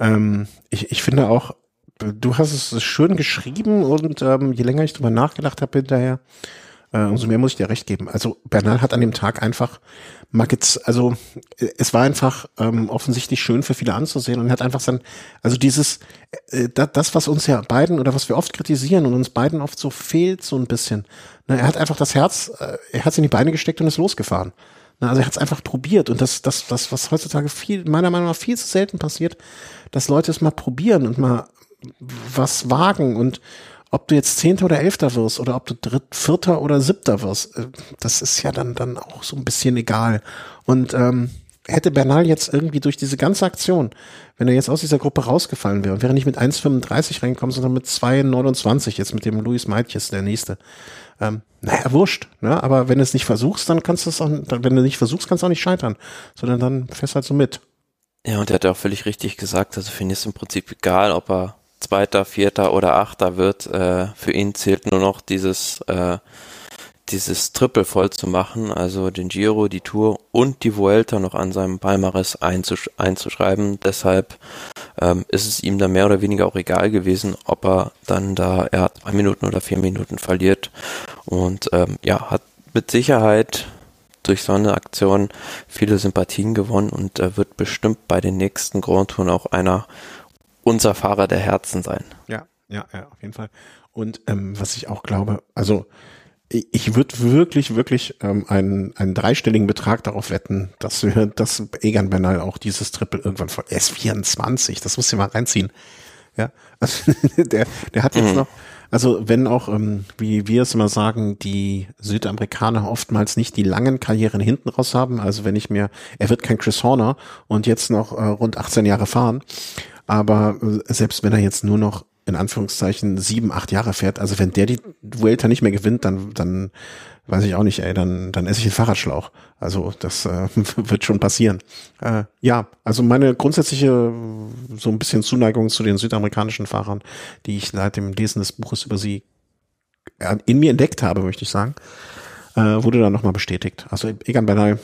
Ähm, ich, ich finde auch, du hast es schön geschrieben und ähm, je länger ich drüber nachgedacht habe hinterher, umso mehr muss ich dir recht geben. Also Bernal hat an dem Tag einfach Muggets, also äh, es war einfach ähm, offensichtlich schön für viele anzusehen und hat einfach sein, also dieses, äh, das, was uns ja beiden oder was wir oft kritisieren und uns beiden oft so fehlt so ein bisschen. Ne, er hat einfach das Herz, äh, er hat es in die Beine gesteckt und ist losgefahren. Ne, also er hat es einfach probiert und das, das, das, was heutzutage viel, meiner Meinung nach viel zu selten passiert, dass Leute es mal probieren und mal was wagen und ob du jetzt Zehnter oder Elfter wirst oder ob du Dritt, Vierter oder Siebter wirst, äh, das ist ja dann, dann auch so ein bisschen egal. Und ähm, hätte Bernal jetzt irgendwie durch diese ganze Aktion, wenn er jetzt aus dieser Gruppe rausgefallen wäre und wäre nicht mit 1,35 reingekommen, sondern mit 2,29, jetzt mit dem Luis Meitjes, der nächste. Ähm, naja, wurscht, ne? aber wenn du es nicht versuchst, dann kannst du es auch, wenn du nicht versuchst, kannst du auch nicht scheitern, sondern dann fährst halt so mit. Ja, und er hat auch völlig richtig gesagt, also finde ich es im Prinzip egal, ob er Zweiter, Vierter oder Achter wird. Äh, für ihn zählt nur noch dieses, äh, dieses Triple voll zu machen, also den Giro, die Tour und die Vuelta noch an seinem Palmares einzusch einzuschreiben. Deshalb ähm, ist es ihm da mehr oder weniger auch egal gewesen, ob er dann da, er hat zwei Minuten oder vier Minuten verliert und ähm, ja, hat mit Sicherheit durch so eine Aktion viele Sympathien gewonnen und äh, wird bestimmt bei den nächsten Grand Touren auch einer unser Fahrer der Herzen sein. Ja, ja, ja, auf jeden Fall. Und ähm, was ich auch glaube, also ich, würde wirklich, wirklich ähm, einen, einen dreistelligen Betrag darauf wetten, dass wir, dass Egan Bernal auch dieses Triple irgendwann von S24, das muss ich mal reinziehen. Ja, also, der, der hat jetzt mhm. noch, also wenn auch, ähm, wie wir es immer sagen, die Südamerikaner oftmals nicht die langen Karrieren hinten raus haben. Also wenn ich mir, er wird kein Chris Horner und jetzt noch äh, rund 18 Jahre fahren. Aber äh, selbst wenn er jetzt nur noch in Anführungszeichen sieben, acht Jahre fährt, also wenn der die Vuelta nicht mehr gewinnt, dann, dann weiß ich auch nicht, ey, dann, dann esse ich einen Fahrradschlauch. Also das äh, wird schon passieren. Äh, ja, also meine grundsätzliche so ein bisschen Zuneigung zu den südamerikanischen Fahrern, die ich seit dem Lesen des Buches über sie äh, in mir entdeckt habe, möchte ich sagen, äh, wurde dann nochmal bestätigt. Also Egan Bernal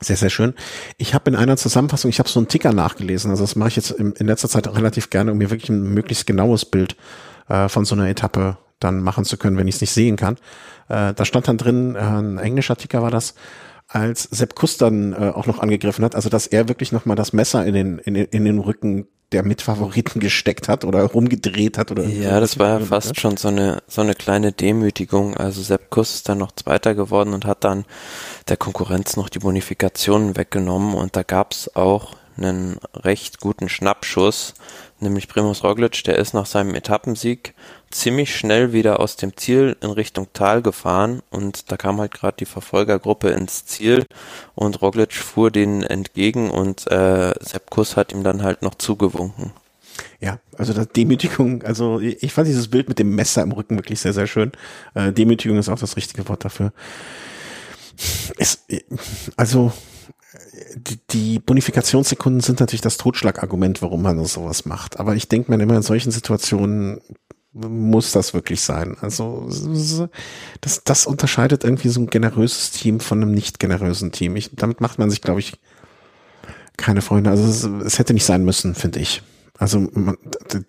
sehr, sehr schön. Ich habe in einer Zusammenfassung, ich habe so einen Ticker nachgelesen, also das mache ich jetzt in, in, letzter Zeit auch relativ gerne, um mir wirklich ein möglichst genaues Bild äh, von so einer Etappe dann machen zu können, wenn ich es nicht sehen kann. Äh, da stand dann drin, äh, ein englischer Ticker war das, als Sepp Kuss dann äh, auch noch angegriffen hat, also dass er wirklich nochmal das Messer in den, in, in den Rücken der Mitfavoriten gesteckt hat oder rumgedreht hat oder ja das war ja fast ne? schon so eine so eine kleine Demütigung also Sepp Kuss ist dann noch Zweiter geworden und hat dann der Konkurrenz noch die Bonifikationen weggenommen und da gab's auch einen recht guten Schnappschuss nämlich Primus Roglic der ist nach seinem Etappensieg ziemlich schnell wieder aus dem Ziel in Richtung Tal gefahren und da kam halt gerade die Verfolgergruppe ins Ziel und Roglic fuhr denen entgegen und äh, Sepp Kuss hat ihm dann halt noch zugewunken. Ja, also das Demütigung, also ich fand dieses Bild mit dem Messer im Rücken wirklich sehr, sehr schön. Äh, Demütigung ist auch das richtige Wort dafür. Es, also die, Bonifikationssekunden sind natürlich das Totschlagargument, warum man sowas macht. Aber ich denke mir immer in solchen Situationen muss das wirklich sein. Also das, das unterscheidet irgendwie so ein generöses Team von einem nicht generösen Team. Ich, damit macht man sich, glaube ich, keine Freunde. Also es, es hätte nicht sein müssen, finde ich. Also man,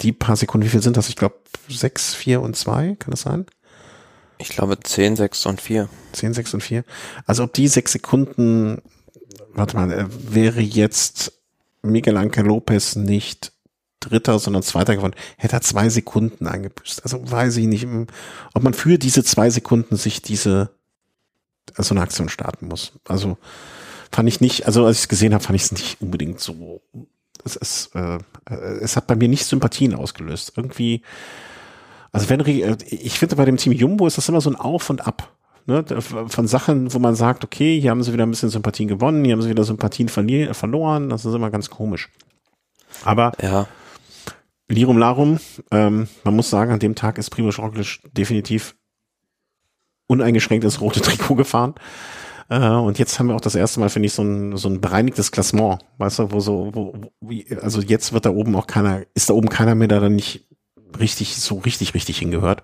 die paar Sekunden, wie viel sind das? Ich glaube sechs, vier und zwei, kann das sein? Ich glaube zehn, sechs und vier. Zehn, sechs und vier. Also ob die sechs Sekunden warte mal, äh, wäre jetzt Miguel Angel Lopez nicht Dritter, sondern Zweiter geworden, hätte er zwei Sekunden eingebüßt. Also weiß ich nicht, ob man für diese zwei Sekunden sich diese so eine Aktion starten muss. Also fand ich nicht, also als ich es gesehen habe, fand ich es nicht unbedingt so. Es, ist, äh, es hat bei mir nicht Sympathien ausgelöst. Irgendwie, also wenn äh, ich finde bei dem Team Jumbo ist das immer so ein Auf und Ab ne, von Sachen, wo man sagt, okay, hier haben sie wieder ein bisschen Sympathien gewonnen, hier haben sie wieder Sympathien verloren, das ist immer ganz komisch. Aber ja. Lirum Larum, ähm, man muss sagen, an dem Tag ist Primo Roglic definitiv uneingeschränkt ins rote Trikot gefahren. Äh, und jetzt haben wir auch das erste Mal, finde ich, so ein, so ein bereinigtes Klassement, weißt du, wo so, wo, wie, also jetzt wird da oben auch keiner, ist da oben keiner mehr, der da nicht richtig, so richtig, richtig hingehört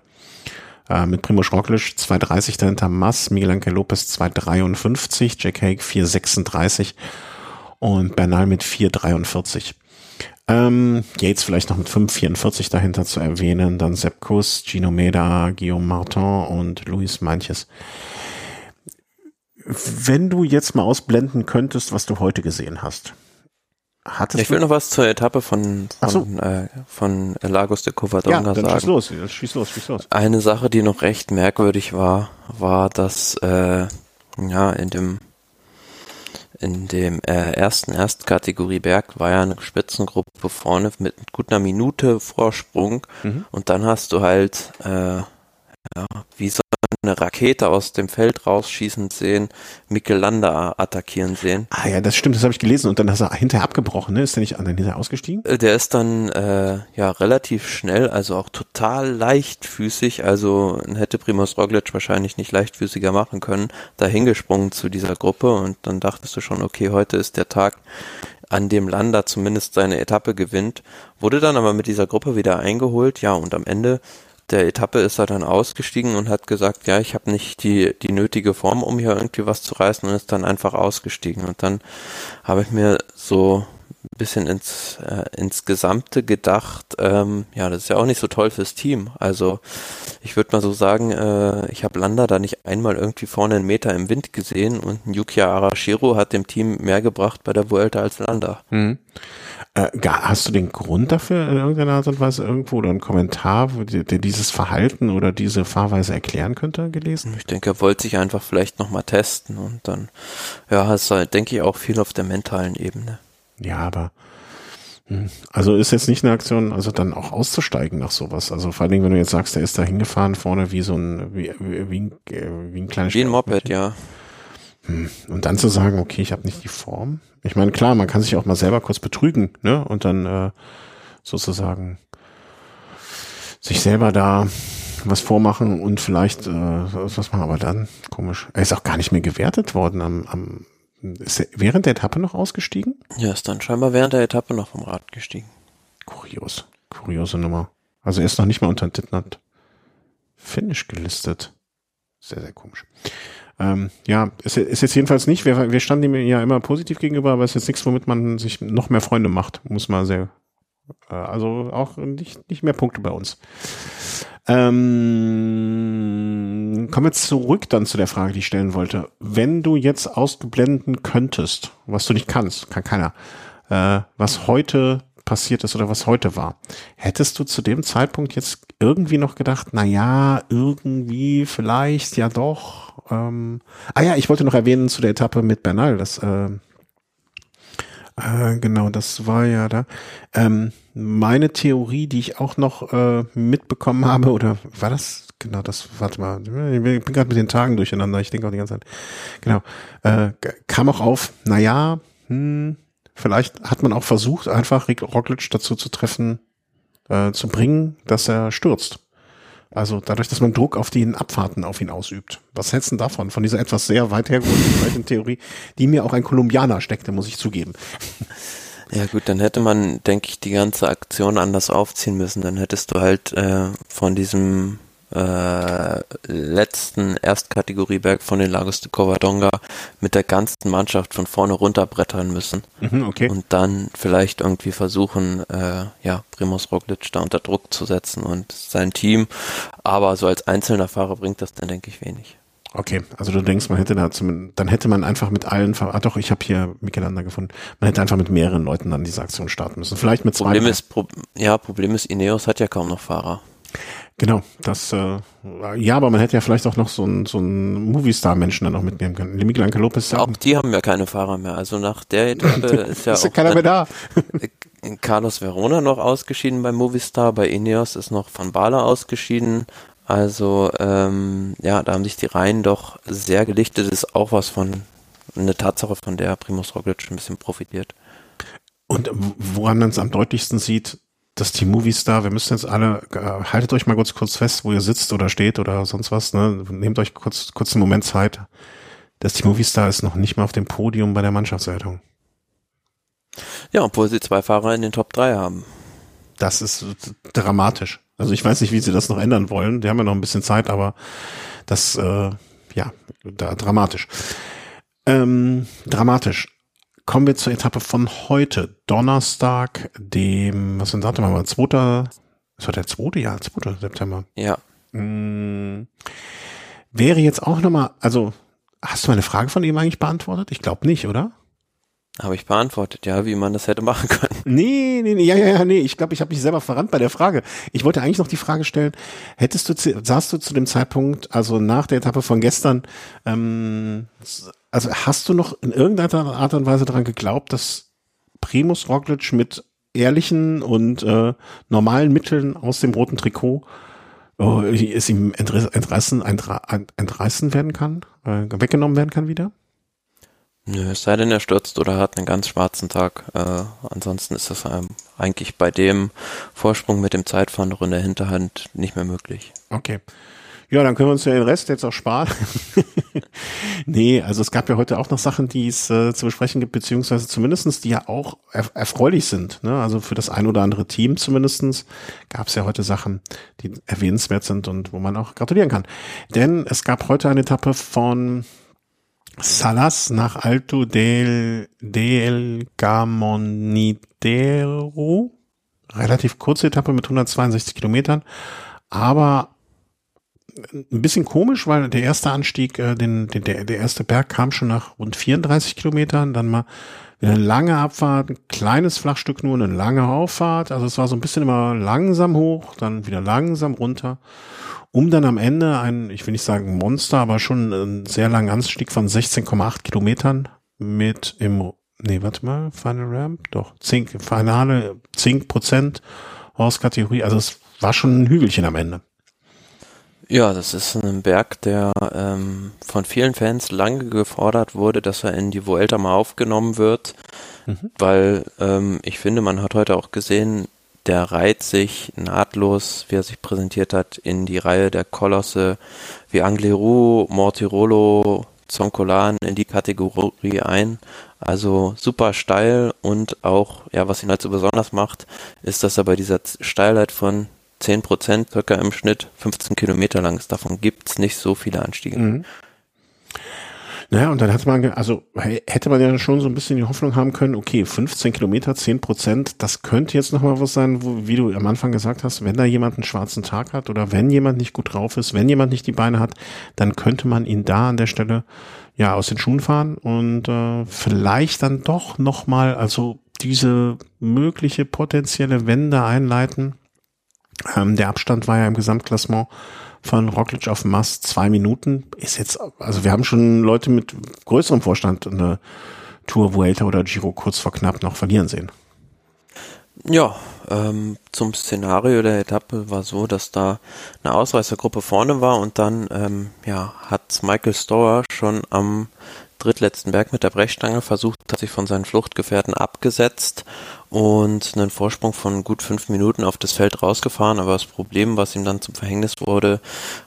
äh, mit Primo Roglic 2,30 dahinter Mass, Miguel Angel Lopez 2,53, Jack Hague 4,36 und Bernal mit 4,43. Ähm, Yates vielleicht noch mit 5,44 dahinter zu erwähnen, dann Sepp Kuss, Gino Meda, Guillaume Martin und Luis Manches. Wenn du jetzt mal ausblenden könntest, was du heute gesehen hast, Hattest ich will noch was zur Etappe von, von, so. äh, von Lagos de Covadonga ja, dann sagen. Schieß los, schieß los, schieß los. Eine Sache, die noch recht merkwürdig war, war, dass äh, ja in dem in dem äh, ersten Erstkategorie Berg war ja eine Spitzengruppe vorne mit gut einer Minute Vorsprung mhm. und dann hast du halt äh, ja, wie so eine Rakete aus dem Feld rausschießen sehen, Mikkel Landa attackieren sehen. Ah ja, das stimmt, das habe ich gelesen und dann hast er hinterher abgebrochen, ne? Ist der nicht dann hinterher ausgestiegen? Äh, der ist dann äh, ja relativ schnell, also auch total leichtfüßig, also hätte Primoz Roglic wahrscheinlich nicht leichtfüßiger machen können, da hingesprungen zu dieser Gruppe und dann dachtest du schon, okay, heute ist der Tag, an dem Landa zumindest seine Etappe gewinnt, wurde dann aber mit dieser Gruppe wieder eingeholt, ja, und am Ende der Etappe ist er dann ausgestiegen und hat gesagt, ja, ich habe nicht die, die nötige Form, um hier irgendwie was zu reißen und ist dann einfach ausgestiegen. Und dann habe ich mir so ein bisschen ins, äh, ins Gesamte gedacht, ähm, ja, das ist ja auch nicht so toll fürs Team. Also ich würde mal so sagen, äh, ich habe Landa da nicht einmal irgendwie vorne einen Meter im Wind gesehen und Yukiya Arashiro hat dem Team mehr gebracht bei der Vuelta als Landa. Mhm. Äh, hast du den Grund dafür in irgendeiner Art und Weise irgendwo oder einen Kommentar, der dieses Verhalten oder diese Fahrweise erklären könnte, gelesen? Ich denke, er wollte sich einfach vielleicht nochmal testen und dann, ja, du, halt, denke ich, auch viel auf der mentalen Ebene. Ja, aber hm, also ist jetzt nicht eine Aktion, also dann auch auszusteigen nach sowas. Also vor allen Dingen, wenn du jetzt sagst, der ist da hingefahren vorne wie so ein, wie, wie, ein, wie ein kleines Wie ein Moped, ja. Hm, und dann zu sagen, okay, ich habe nicht die Form. Ich meine, klar, man kann sich auch mal selber kurz betrügen, ne? Und dann äh, sozusagen sich selber da was vormachen und vielleicht äh, was machen, aber dann komisch. Er ist auch gar nicht mehr gewertet worden am, am ist er während der Etappe noch ausgestiegen? Ja, ist dann scheinbar während der Etappe noch vom Rad gestiegen. Kurios. Kuriose Nummer. Also er ist noch nicht mal unter Dittnat Finish gelistet. Sehr, sehr komisch. Ähm, ja, ist, ist jetzt jedenfalls nicht. Wir, wir standen ihm ja immer positiv gegenüber, aber es ist jetzt nichts, womit man sich noch mehr Freunde macht. Muss man sehr, äh, also auch nicht, nicht mehr Punkte bei uns. Ähm, kommen wir zurück dann zu der Frage, die ich stellen wollte. Wenn du jetzt ausblenden könntest, was du nicht kannst, kann keiner, äh, was heute passiert ist oder was heute war, hättest du zu dem Zeitpunkt jetzt irgendwie noch gedacht, na ja, irgendwie, vielleicht, ja doch. Ähm, ah ja, ich wollte noch erwähnen zu der Etappe mit Bernal, das äh, äh, genau, das war ja da. Ähm, meine Theorie, die ich auch noch äh, mitbekommen habe, oder war das genau das? Warte mal, ich bin gerade mit den Tagen durcheinander. Ich denke auch die ganze Zeit. Genau, äh, kam auch auf. Na ja, hm, vielleicht hat man auch versucht, einfach Rick Roglic dazu zu treffen, äh, zu bringen, dass er stürzt. Also dadurch, dass man Druck auf den Abfahrten auf ihn ausübt. Was hältst du davon? Von dieser etwas sehr weit hergeholten Theorie, die mir auch ein Kolumbianer steckte, muss ich zugeben. Ja gut, dann hätte man, denke ich, die ganze Aktion anders aufziehen müssen. Dann hättest du halt äh, von diesem äh, letzten Erstkategorieberg von den Lagos de Covadonga mit der ganzen Mannschaft von vorne runterbrettern müssen. Mhm, okay. Und dann vielleicht irgendwie versuchen, äh, ja, Primus Roglic da unter Druck zu setzen und sein Team. Aber so als einzelner Fahrer bringt das dann, denke ich, wenig. Okay, also du denkst, man hätte da zum, dann hätte man einfach mit allen, ah doch, ich habe hier Michelanda gefunden, man hätte einfach mit mehreren Leuten dann diese Aktion starten müssen. Vielleicht mit zwei. Problem ist, Pro, ja, Problem ist, Ineos hat ja kaum noch Fahrer. Genau, das, äh, ja, aber man hätte ja vielleicht auch noch so einen so einen Movie-Star-Menschen dann noch mitnehmen können. Miguel Angel Lopez. Auch die haben ja keine Fahrer mehr. Also nach der Etappe ist ja ist auch keiner mehr da. Carlos Verona noch ausgeschieden bei Movistar, bei Ineos ist noch Van Bala ausgeschieden. Also ähm, ja, da haben sich die Reihen doch sehr gelichtet. Das ist auch was von eine Tatsache, von der Primus Roglic ein bisschen profitiert. Und woran man es am deutlichsten sieht, dass die Movistar, wir müssen jetzt alle, äh, haltet euch mal kurz, kurz fest, wo ihr sitzt oder steht oder sonst was, ne? Nehmt euch kurz, kurz einen Moment Zeit, dass die Movistar ist noch nicht mal auf dem Podium bei der Mannschaftswertung. Ja, obwohl sie zwei Fahrer in den Top 3 haben. Das ist dramatisch. Also ich weiß nicht, wie sie das noch ändern wollen. Die haben ja noch ein bisschen Zeit, aber das, äh, ja, da, dramatisch. Ähm, dramatisch. Kommen wir zur Etappe von heute, Donnerstag, dem, was sind Datum, mal, 2. Was war der 2. Ja, 2. September. Ja. Hm, wäre jetzt auch nochmal, also, hast du meine Frage von ihm eigentlich beantwortet? Ich glaube nicht, oder? Habe ich beantwortet, ja, wie man das hätte machen können. Nee, nee, nee, ja, ja, ja, nee, ich glaube, ich habe mich selber verrannt bei der Frage. Ich wollte eigentlich noch die Frage stellen, hättest du, saßt du zu dem Zeitpunkt, also nach der Etappe von gestern, ähm, also hast du noch in irgendeiner Art und Weise daran geglaubt, dass Primus Roglic mit ehrlichen und äh, normalen Mitteln aus dem roten Trikot oh, es ihm entreißen, entreißen werden kann, äh, weggenommen werden kann wieder? Nö, es sei denn, er stürzt oder hat einen ganz schwarzen Tag. Äh, ansonsten ist das ähm, eigentlich bei dem Vorsprung mit dem Zeitfahren noch in der Hinterhand nicht mehr möglich. Okay. Ja, dann können wir uns ja den Rest jetzt auch sparen. nee, also es gab ja heute auch noch Sachen, die es äh, zu besprechen gibt, beziehungsweise zumindestens die ja auch er erfreulich sind. Ne? Also für das ein oder andere Team zumindestens gab es ja heute Sachen, die erwähnenswert sind und wo man auch gratulieren kann. Denn es gab heute eine Etappe von Salas nach Alto del, del Gamonidero. Relativ kurze Etappe mit 162 Kilometern, aber ein bisschen komisch, weil der erste Anstieg, äh, den, den, der, der erste Berg kam schon nach rund 34 Kilometern, dann mal eine lange Abfahrt, ein kleines Flachstück nur, eine lange Auffahrt. Also es war so ein bisschen immer langsam hoch, dann wieder langsam runter um dann am Ende ein, ich will nicht sagen Monster, aber schon einen sehr langen Anstieg von 16,8 Kilometern mit im, nee, warte mal, Final Ramp, doch, 10, finale 10 Prozent Horse-Kategorie, also es war schon ein Hügelchen am Ende. Ja, das ist ein Berg, der ähm, von vielen Fans lange gefordert wurde, dass er in die Vuelta mal aufgenommen wird, mhm. weil ähm, ich finde, man hat heute auch gesehen, der reiht sich nahtlos, wie er sich präsentiert hat, in die Reihe der Kolosse wie Anglerou, Mortirolo, Zoncolan in die Kategorie ein. Also super steil und auch, ja, was ihn halt so besonders macht, ist, dass er bei dieser Steilheit von 10 Prozent, circa im Schnitt 15 Kilometer lang ist. Davon gibt's nicht so viele Anstiege. Mhm. Naja, und dann hat man, also hätte man ja schon so ein bisschen die Hoffnung haben können, okay, 15 Kilometer, 10 Prozent, das könnte jetzt nochmal was sein, wo, wie du am Anfang gesagt hast, wenn da jemand einen schwarzen Tag hat oder wenn jemand nicht gut drauf ist, wenn jemand nicht die Beine hat, dann könnte man ihn da an der Stelle ja aus den Schuhen fahren und äh, vielleicht dann doch nochmal, also diese mögliche potenzielle Wende einleiten. Ähm, der Abstand war ja im Gesamtklassement von Roglic auf Mast zwei Minuten ist jetzt, also wir haben schon Leute mit größerem Vorstand eine Tour Vuelta oder Giro kurz vor knapp noch verlieren sehen. Ja, ähm, zum Szenario der Etappe war so, dass da eine Ausreißergruppe vorne war und dann ähm, ja, hat Michael Storer schon am drittletzten Berg mit der Brechstange versucht, hat sich von seinen Fluchtgefährten abgesetzt und einen Vorsprung von gut fünf Minuten auf das Feld rausgefahren. Aber das Problem, was ihm dann zum Verhängnis wurde,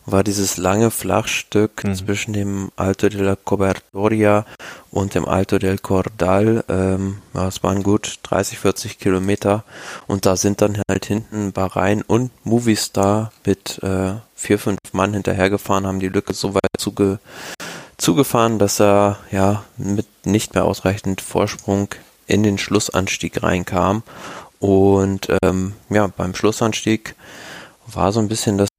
war dieses lange Flachstück mhm. zwischen dem Alto de la Cobertoria und dem Alto del Cordal. Ähm, ja, es waren gut 30, 40 Kilometer und da sind dann halt hinten Bahrain und Movistar mit äh, vier, fünf Mann hinterhergefahren, haben die Lücke so weit zuge zugefahren, dass er ja mit nicht mehr ausreichend Vorsprung in den Schlussanstieg reinkam. Und ähm, ja, beim Schlussanstieg war so ein bisschen das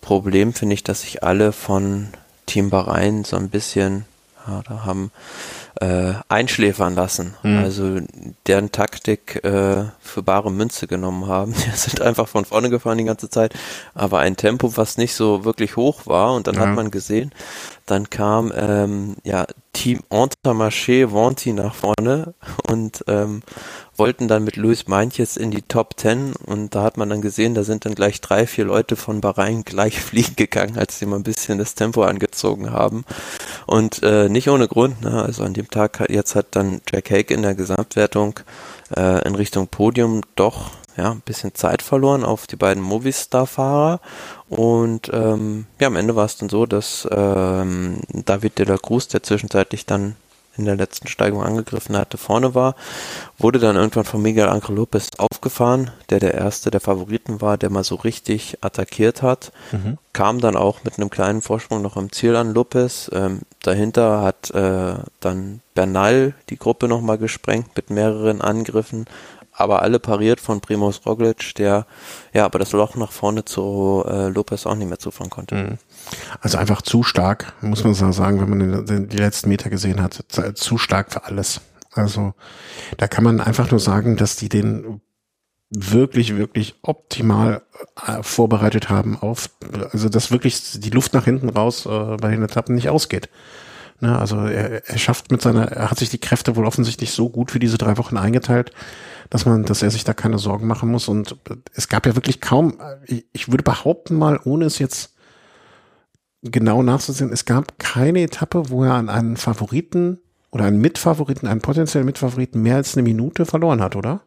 Problem, finde ich, dass sich alle von Team Bahrain so ein bisschen, da haben äh, einschläfern lassen. Mhm. Also deren Taktik äh, für bare Münze genommen haben. Die sind einfach von vorne gefahren die ganze Zeit, aber ein Tempo, was nicht so wirklich hoch war. Und dann ja. hat man gesehen, dann kam ähm, ja Team Intermarché Vonti nach vorne und ähm, wollten dann mit Luis Meintjes in die Top Ten und da hat man dann gesehen, da sind dann gleich drei, vier Leute von Bahrain gleich fliegen gegangen, als sie mal ein bisschen das Tempo angezogen haben. Und äh, nicht ohne Grund, ne? also an dem Tag, jetzt hat dann Jack Hake in der Gesamtwertung äh, in Richtung Podium doch ja, ein bisschen Zeit verloren auf die beiden Movistar-Fahrer. Und ähm, ja, am Ende war es dann so, dass ähm, David de la Cruz, der zwischenzeitlich dann in der letzten Steigung angegriffen hatte, vorne war, wurde dann irgendwann von Miguel Angel Lopez aufgefahren, der der erste der Favoriten war, der mal so richtig attackiert hat, mhm. kam dann auch mit einem kleinen Vorsprung noch im Ziel an Lopez. Ähm, dahinter hat äh, dann Bernal die Gruppe nochmal gesprengt mit mehreren Angriffen, aber alle pariert von Primoz Roglic, der ja aber das Loch nach vorne zu äh, Lopez auch nicht mehr zufahren konnte. Mhm. Also einfach zu stark, muss man sagen, wenn man die letzten Meter gesehen hat, zu stark für alles. Also da kann man einfach nur sagen, dass die den wirklich, wirklich optimal äh, vorbereitet haben auf, also dass wirklich die Luft nach hinten raus äh, bei den Etappen nicht ausgeht. Ne, also er, er schafft mit seiner, er hat sich die Kräfte wohl offensichtlich so gut für diese drei Wochen eingeteilt, dass man, dass er sich da keine Sorgen machen muss. Und es gab ja wirklich kaum, ich würde behaupten mal, ohne es jetzt genau nachzusehen, es gab keine Etappe, wo er an einen Favoriten oder einen Mitfavoriten, einen potenziellen Mitfavoriten mehr als eine Minute verloren hat, oder?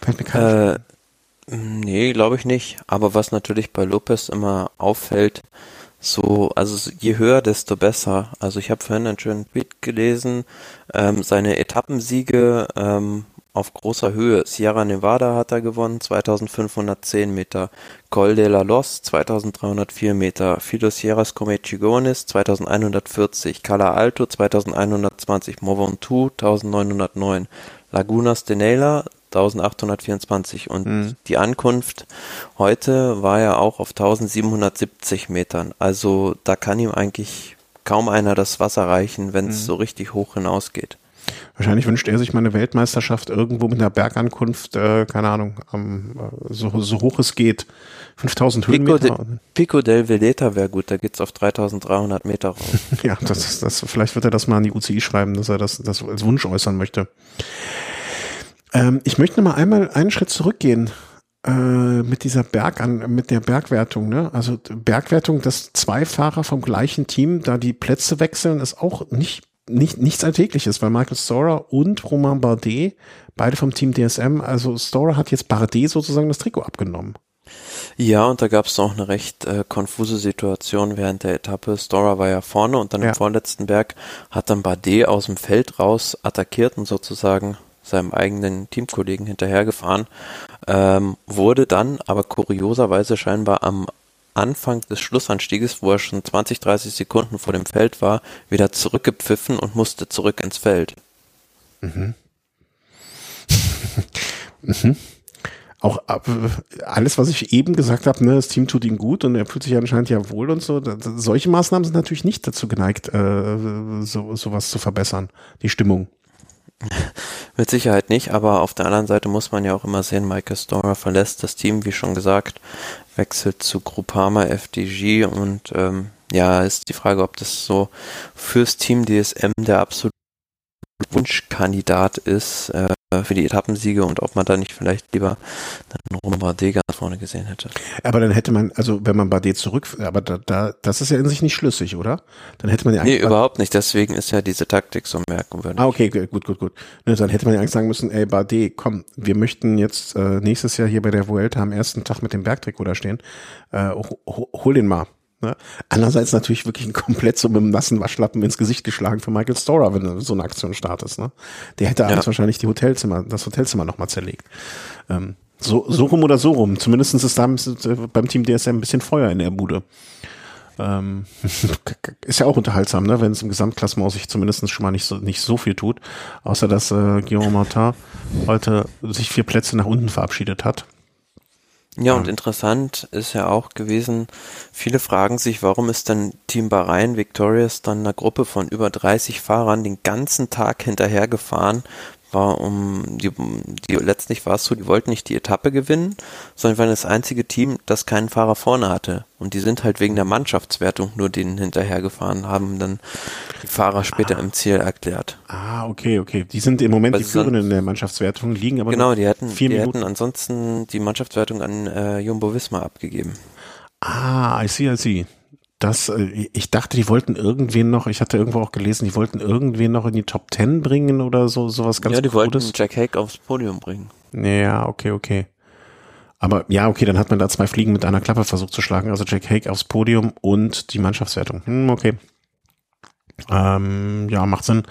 Fällt mir kein äh, Nee, glaube ich nicht. Aber was natürlich bei Lopez immer auffällt, so, also je höher, desto besser. Also ich habe vorhin einen schönen Tweet gelesen, ähm, seine Etappensiege ähm, auf großer Höhe. Sierra Nevada hat er gewonnen, 2510 Meter. Col de la Los, 2304 Meter. Filosieras Comechigones, 2140. Cala Alto, 2120. Mont Ventoux, 1909. Lagunas de Nela, 1824 und mhm. die Ankunft heute war ja auch auf 1770 Metern. Also da kann ihm eigentlich kaum einer das Wasser reichen, wenn es mhm. so richtig hoch hinausgeht. Wahrscheinlich wünscht er sich mal eine Weltmeisterschaft irgendwo mit einer Bergankunft, äh, keine Ahnung, ähm, so, so hoch es geht. 5000 Höhenmeter. Pico, de, Pico del Veleta wäre gut, da geht's auf 3300 Meter rauf. ja, das, ist das, vielleicht wird er das mal an die UCI schreiben, dass er das, das als Wunsch äußern möchte. Ähm, ich möchte noch mal einmal einen Schritt zurückgehen äh, mit dieser Berg an, mit der Bergwertung. Ne? Also Bergwertung, dass zwei Fahrer vom gleichen Team da die Plätze wechseln, ist auch nicht nicht, nichts Alltägliches, weil Michael Storer und Romain Bardet, beide vom Team DSM, also Storer hat jetzt Bardet sozusagen das Trikot abgenommen. Ja, und da gab es noch eine recht äh, konfuse Situation während der Etappe. Storer war ja vorne und dann ja. im vorletzten Berg hat dann Bardet aus dem Feld raus attackiert und sozusagen seinem eigenen Teamkollegen hinterhergefahren, ähm, wurde dann aber kurioserweise scheinbar am Anfang des Schlussanstieges, wo er schon 20, 30 Sekunden vor dem Feld war, wieder zurückgepfiffen und musste zurück ins Feld. Mhm. mhm. Auch alles, was ich eben gesagt habe, ne, das Team tut ihm gut und er fühlt sich anscheinend ja wohl und so. Solche Maßnahmen sind natürlich nicht dazu geneigt, äh, so, sowas zu verbessern, die Stimmung. Mit Sicherheit nicht, aber auf der anderen Seite muss man ja auch immer sehen, Michael Storer verlässt das Team, wie schon gesagt, wechselt zu Groupama FDG und ähm, ja, ist die Frage, ob das so fürs Team DSM der absolute Wunschkandidat ist äh, für die Etappensiege und ob man da nicht vielleicht lieber dann Romain Bardet ganz vorne gesehen hätte. Aber dann hätte man, also wenn man Bardet zurück, aber da, da, das ist ja in sich nicht schlüssig, oder? Dann hätte man ja Nee, überhaupt nicht. Deswegen ist ja diese Taktik so merkwürdig. Ah, okay, gut, gut, gut. Ne, dann hätte man ja eigentlich sagen müssen, ey Bardet, komm, wir möchten jetzt äh, nächstes Jahr hier bei der Vuelta am ersten Tag mit dem Bergtrikot da stehen. Äh, hol den mal. Ne? Andererseits natürlich wirklich ein komplett so mit einem nassen Waschlappen ins Gesicht geschlagen für Michael Storer, wenn du so eine Aktion startest. Ne? Der hätte ja. wahrscheinlich die Hotelzimmer, das Hotelzimmer nochmal zerlegt. Ähm, so, so rum oder so rum. Zumindest ist da beim Team DSM ein bisschen Feuer in der Bude. Ähm, ist ja auch unterhaltsam, ne? wenn es im Gesamtklassement sich zumindest schon mal nicht so, nicht so viel tut. Außer dass äh, Guillaume Martin heute sich vier Plätze nach unten verabschiedet hat. Ja, und interessant ist ja auch gewesen, viele fragen sich, warum ist denn Team Bahrain Victorious dann einer Gruppe von über 30 Fahrern den ganzen Tag hinterhergefahren, war um die, die letztlich war es so, die wollten nicht die Etappe gewinnen, sondern waren das einzige Team, das keinen Fahrer vorne hatte. Und die sind halt wegen der Mannschaftswertung nur denen hinterhergefahren, haben dann die Fahrer später ah. im Ziel erklärt. Ah, okay, okay. Die sind im Moment Weil die Führenden in der Mannschaftswertung, liegen aber genau, die hätten, vier die Minuten. hätten ansonsten die Mannschaftswertung an äh, Jumbo Visma abgegeben. Ah, I see, I see das, äh, ich dachte, die wollten irgendwen noch, ich hatte irgendwo auch gelesen, die wollten irgendwen noch in die Top Ten bringen oder so, sowas ganz Ja, die Gutes. wollten Jack Hake aufs Podium bringen. Ja, okay, okay. Aber ja, okay, dann hat man da zwei Fliegen mit einer Klappe versucht zu schlagen. Also Jack Hake aufs Podium und die Mannschaftswertung. Hm, okay. Ähm, ja, macht Sinn.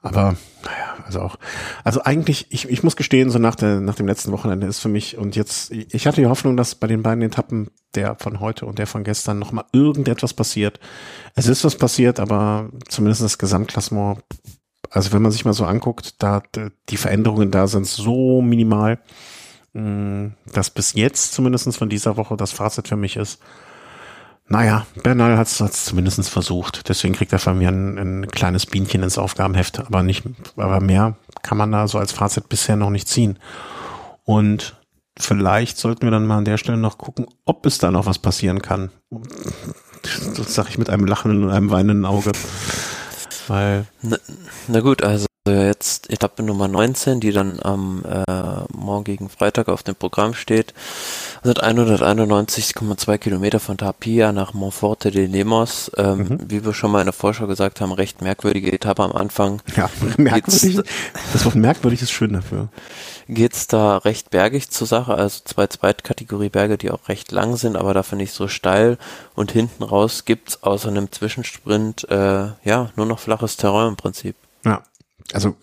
Aber naja, also auch, also eigentlich, ich, ich muss gestehen, so nach, der, nach dem letzten Wochenende ist für mich und jetzt, ich hatte die Hoffnung, dass bei den beiden Etappen, der von heute und der von gestern, nochmal irgendetwas passiert. Es ist was passiert, aber zumindest das Gesamtklassement, also wenn man sich mal so anguckt, da die Veränderungen da sind so minimal, mm, dass bis jetzt zumindest von dieser Woche das Fazit für mich ist, naja, Bernal hat es zumindest versucht. Deswegen kriegt er von mir ein, ein, kleines Bienchen ins Aufgabenheft. Aber nicht, aber mehr kann man da so als Fazit bisher noch nicht ziehen. Und vielleicht sollten wir dann mal an der Stelle noch gucken, ob es da noch was passieren kann. Das sage ich mit einem lachenden und einem weinenden Auge. Weil. Na, na gut, also jetzt Etappe Nummer 19, die dann am äh, morgigen Freitag auf dem Programm steht, sind 191,2 Kilometer von Tapia nach Monforte de Lemos. Ähm, mhm. Wie wir schon mal in der Vorschau gesagt haben, recht merkwürdige Etappe am Anfang. Ja, merkwürdig. Das Wort merkwürdig ist schön dafür. Geht's da recht bergig zur Sache, also zwei Zweitkategorie Berge, die auch recht lang sind, aber dafür nicht so steil. Und hinten raus gibt's außer einem Zwischensprint äh, ja nur noch flaches Terrain im Prinzip. Also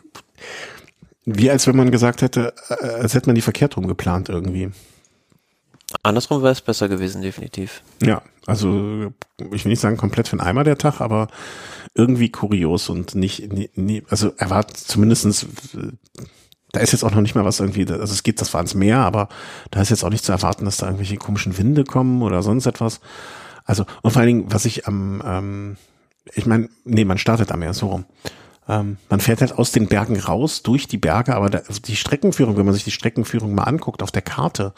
wie als wenn man gesagt hätte, äh, als hätte man die verkehrt rum geplant irgendwie. Andersrum wäre es besser gewesen, definitiv. Ja, also ich will nicht sagen komplett für den Eimer der Tag, aber irgendwie kurios und nicht, nie, also er war zumindestens da ist jetzt auch noch nicht mal was irgendwie, also es geht, das war ins Meer, aber da ist jetzt auch nicht zu erwarten, dass da irgendwelche komischen Winde kommen oder sonst etwas. Also, und vor allen Dingen, was ich am, ähm, ich meine, nee, man startet am Meer, so rum. Ähm, man fährt halt aus den Bergen raus, durch die Berge, aber da, also die Streckenführung, wenn man sich die Streckenführung mal anguckt auf der Karte,